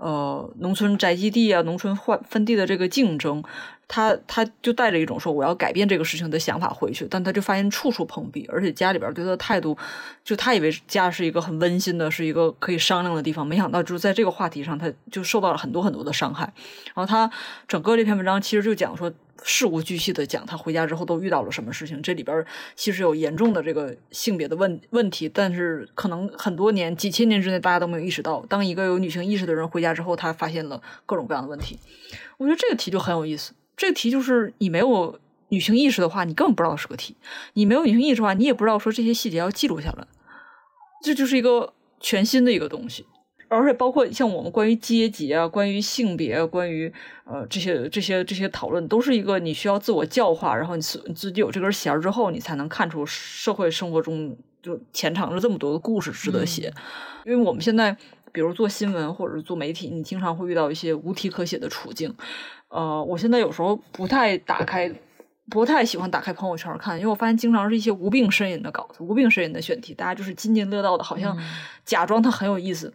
呃，农村宅基地啊，农村换分地的这个竞争，他他就带着一种说我要改变这个事情的想法回去，但他就发现处处碰壁，而且家里边对他的态度，就他以为家是一个很温馨的，是一个可以商量的地方，没想到就是在这个话题上，他就受到了很多很多的伤害。然后他整个这篇文章其实就讲说。事无巨细的讲他回家之后都遇到了什么事情，这里边其实有严重的这个性别的问问题，但是可能很多年、几千年之内大家都没有意识到，当一个有女性意识的人回家之后，他发现了各种各样的问题。我觉得这个题就很有意思。这个题就是你没有女性意识的话，你根本不知道是个题；你没有女性意识的话，你也不知道说这些细节要记录下来。这就是一个全新的一个东西。而且包括像我们关于阶级啊、关于性别、关于呃这些这些这些讨论，都是一个你需要自我教化，然后你自自己有这根弦儿之后，你才能看出社会生活中就潜藏着这么多的故事值得写。因为我们现在比如做新闻或者做媒体，你经常会遇到一些无题可写的处境。呃，我现在有时候不太打开，不太喜欢打开朋友圈看，因为我发现经常是一些无病呻吟的稿子、无病呻吟的选题，大家就是津津乐道的，好像假装它很有意思。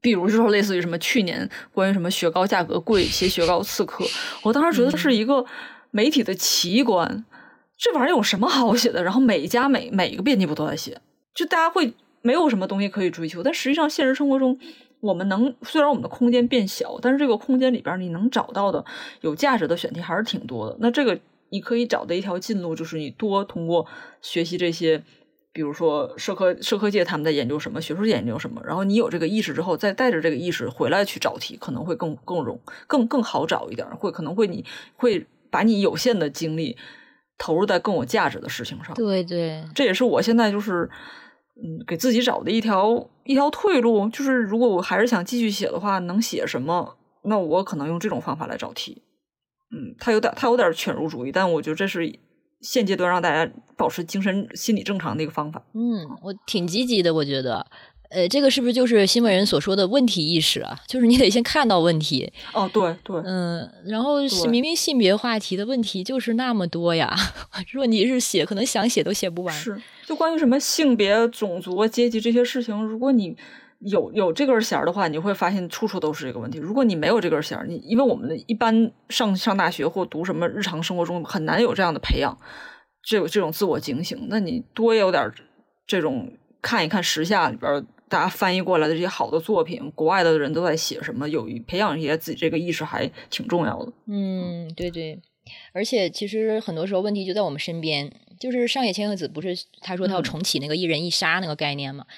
比如就说，类似于什么去年关于什么雪糕价格贵，写雪糕刺客，我当时觉得是一个媒体的奇观，这玩意儿有什么好写的？然后每一家每每一个编辑部都在写，就大家会没有什么东西可以追求。但实际上，现实生活中，我们能虽然我们的空间变小，但是这个空间里边你能找到的有价值的选题还是挺多的。那这个你可以找的一条近路，就是你多通过学习这些。比如说社科社科界他们在研究什么，学术界研究什么，然后你有这个意识之后，再带着这个意识回来去找题，可能会更更容更更好找一点，会可能会你会把你有限的精力投入在更有价值的事情上。对对，这也是我现在就是嗯给自己找的一条一条退路，就是如果我还是想继续写的话，能写什么？那我可能用这种方法来找题。嗯，他有点他有点犬儒主义，但我觉得这是。现阶段让大家保持精神心理正常的一个方法。嗯，我挺积极的，我觉得，呃，这个是不是就是新闻人所说的问题意识啊？就是你得先看到问题。哦，对对。嗯，然后明明性别话题的问题就是那么多呀，如果你是写，可能想写都写不完。是，就关于什么性别、种族、阶级这些事情，如果你。有有这根弦儿的话，你会发现处处都是这个问题。如果你没有这根弦儿，你因为我们的一般上上大学或读什么日常生活中很难有这样的培养，这这种自我警醒。那你多有点这种看一看时下里边大家翻译过来的这些好的作品，国外的人都在写什么，有培养一些自己这个意识还挺重要的。嗯，对对。而且其实很多时候问题就在我们身边，就是上野千鹤子不是他说他要重启那个一人一杀那个概念吗？嗯，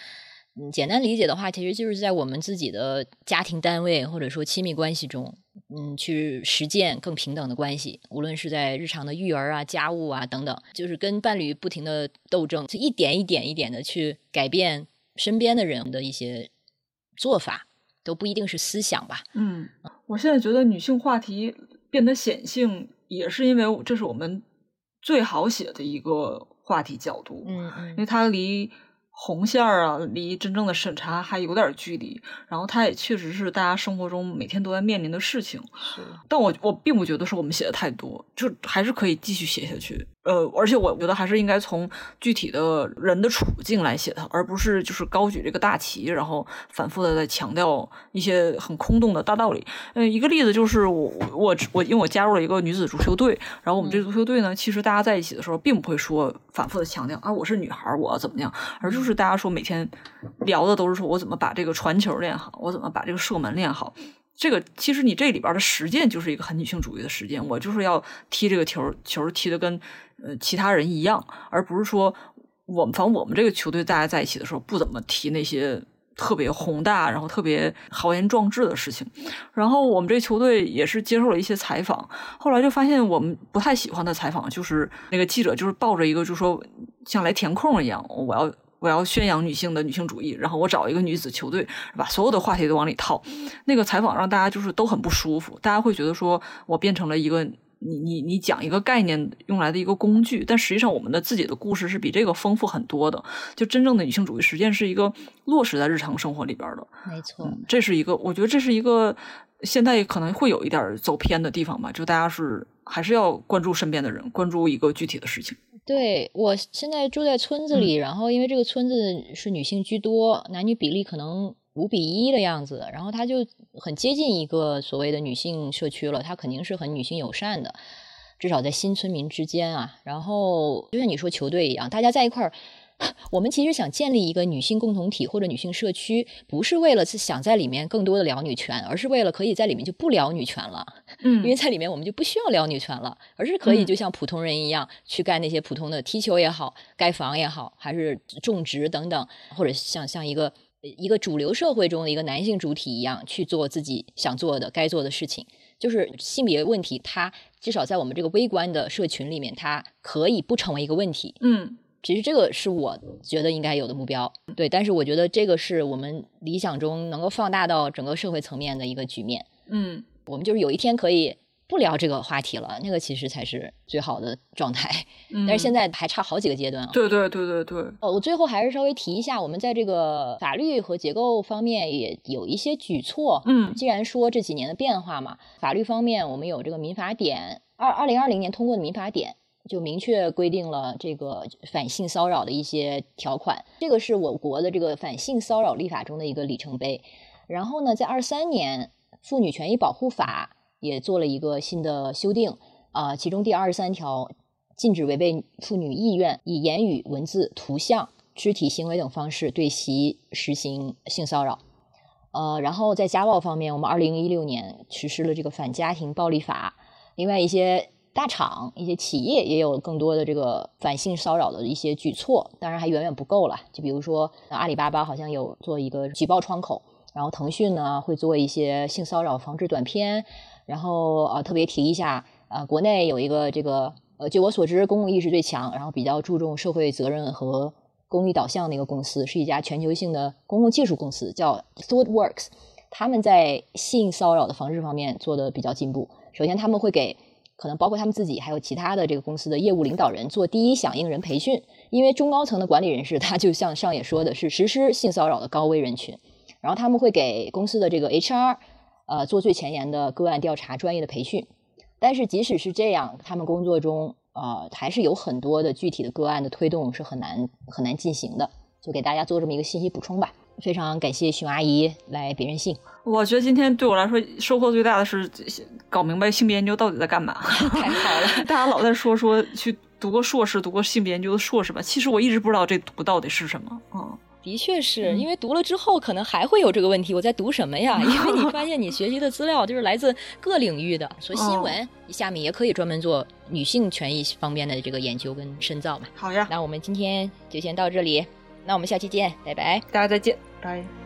简单理解的话，其实就是在我们自己的家庭单位或者说亲密关系中，嗯，去实践更平等的关系。无论是在日常的育儿啊、家务啊等等，就是跟伴侣不停的斗争，就一点一点一点的去改变身边的人的一些做法，都不一定是思想吧。嗯，我现在觉得女性话题变得显性，也是因为这是我们最好写的一个话题角度。嗯嗯，因为它离。红线儿啊，离真正的审查还有点距离。然后它也确实是大家生活中每天都在面临的事情。是，但我我并不觉得是我们写的太多，就还是可以继续写下去。呃，而且我觉得还是应该从具体的人的处境来写它，而不是就是高举这个大旗，然后反复的在强调一些很空洞的大道理。嗯，一个例子就是我我我因为我加入了一个女子足球队，然后我们这个足球队呢，其实大家在一起的时候，并不会说反复的强调啊我是女孩我怎么样，而就是大家说每天聊的都是说我怎么把这个传球练好，我怎么把这个射门练好。这个其实你这里边的实践就是一个很女性主义的实践，我就是要踢这个球，球踢的跟呃其他人一样，而不是说我们反正我们这个球队大家在一起的时候不怎么提那些特别宏大，然后特别豪言壮志的事情。然后我们这球队也是接受了一些采访，后来就发现我们不太喜欢的采访，就是那个记者就是抱着一个就是说像来填空一样，我要我要宣扬女性的女性主义，然后我找一个女子球队，把所有的话题都往里套。那个采访让大家就是都很不舒服，大家会觉得说我变成了一个。你你你讲一个概念用来的一个工具，但实际上我们的自己的故事是比这个丰富很多的。就真正的女性主义实践是一个落实在日常生活里边的。没错，这是一个，我觉得这是一个现在可能会有一点走偏的地方吧。就大家是还是要关注身边的人，关注一个具体的事情。对我现在住在村子里，然后因为这个村子是女性居多，男女比例可能。五比一的样子，然后它就很接近一个所谓的女性社区了，它肯定是很女性友善的，至少在新村民之间啊。然后就像你说球队一样，大家在一块儿，我们其实想建立一个女性共同体或者女性社区，不是为了是想在里面更多的聊女权，而是为了可以在里面就不聊女权了，嗯，因为在里面我们就不需要聊女权了，而是可以就像普通人一样去干那些普通的踢球也好，盖房也好，还是种植等等，或者像像一个。一个主流社会中的一个男性主体一样去做自己想做的、该做的事情，就是性别问题，它至少在我们这个微观的社群里面，它可以不成为一个问题。嗯，其实这个是我觉得应该有的目标。对，但是我觉得这个是我们理想中能够放大到整个社会层面的一个局面。嗯，我们就是有一天可以。不聊这个话题了，那个其实才是最好的状态。但是现在还差好几个阶段啊。对对对对对。哦，我最后还是稍微提一下，我们在这个法律和结构方面也有一些举措。嗯，既然说这几年的变化嘛，法律方面我们有这个民法典，二二零二零年通过的民法典就明确规定了这个反性骚扰的一些条款，这个是我国的这个反性骚扰立法中的一个里程碑。然后呢，在二三年妇女权益保护法。也做了一个新的修订啊，其中第二十三条禁止违背妇女意愿，以言语、文字、图像、肢体行为等方式对其实行性骚扰。呃，然后在家暴方面，我们二零一六年实施了这个反家庭暴力法。另外一些大厂、一些企业也有更多的这个反性骚扰的一些举措，当然还远远不够了。就比如说阿里巴巴好像有做一个举报窗口，然后腾讯呢会做一些性骚扰防治短片。然后呃，特别提一下，呃，国内有一个这个，呃，据我所知，公共意识最强，然后比较注重社会责任和公益导向的一个公司，是一家全球性的公共技术公司，叫 ThoughtWorks。他们在性骚扰的防治方面做的比较进步。首先，他们会给可能包括他们自己还有其他的这个公司的业务领导人做第一响应人培训，因为中高层的管理人士，他就像上野说的是实施性骚扰的高危人群，然后他们会给公司的这个 HR。呃，做最前沿的个案调查、专业的培训，但是即使是这样，他们工作中呃还是有很多的具体的个案的推动是很难很难进行的。就给大家做这么一个信息补充吧。非常感谢熊阿姨来别任性。我觉得今天对我来说收获最大的是搞明白性别研究到底在干嘛。太好了，大家老在说说去读个硕士，读个性别研究的硕士吧。其实我一直不知道这读到底是什么啊。的确是因为读了之后，可能还会有这个问题：我在读什么呀？因为你发现你学习的资料就是来自各领域的，说新闻，下面也可以专门做女性权益方面的这个研究跟深造嘛。好呀，那我们今天就先到这里，那我们下期见，拜拜，大家再见，拜。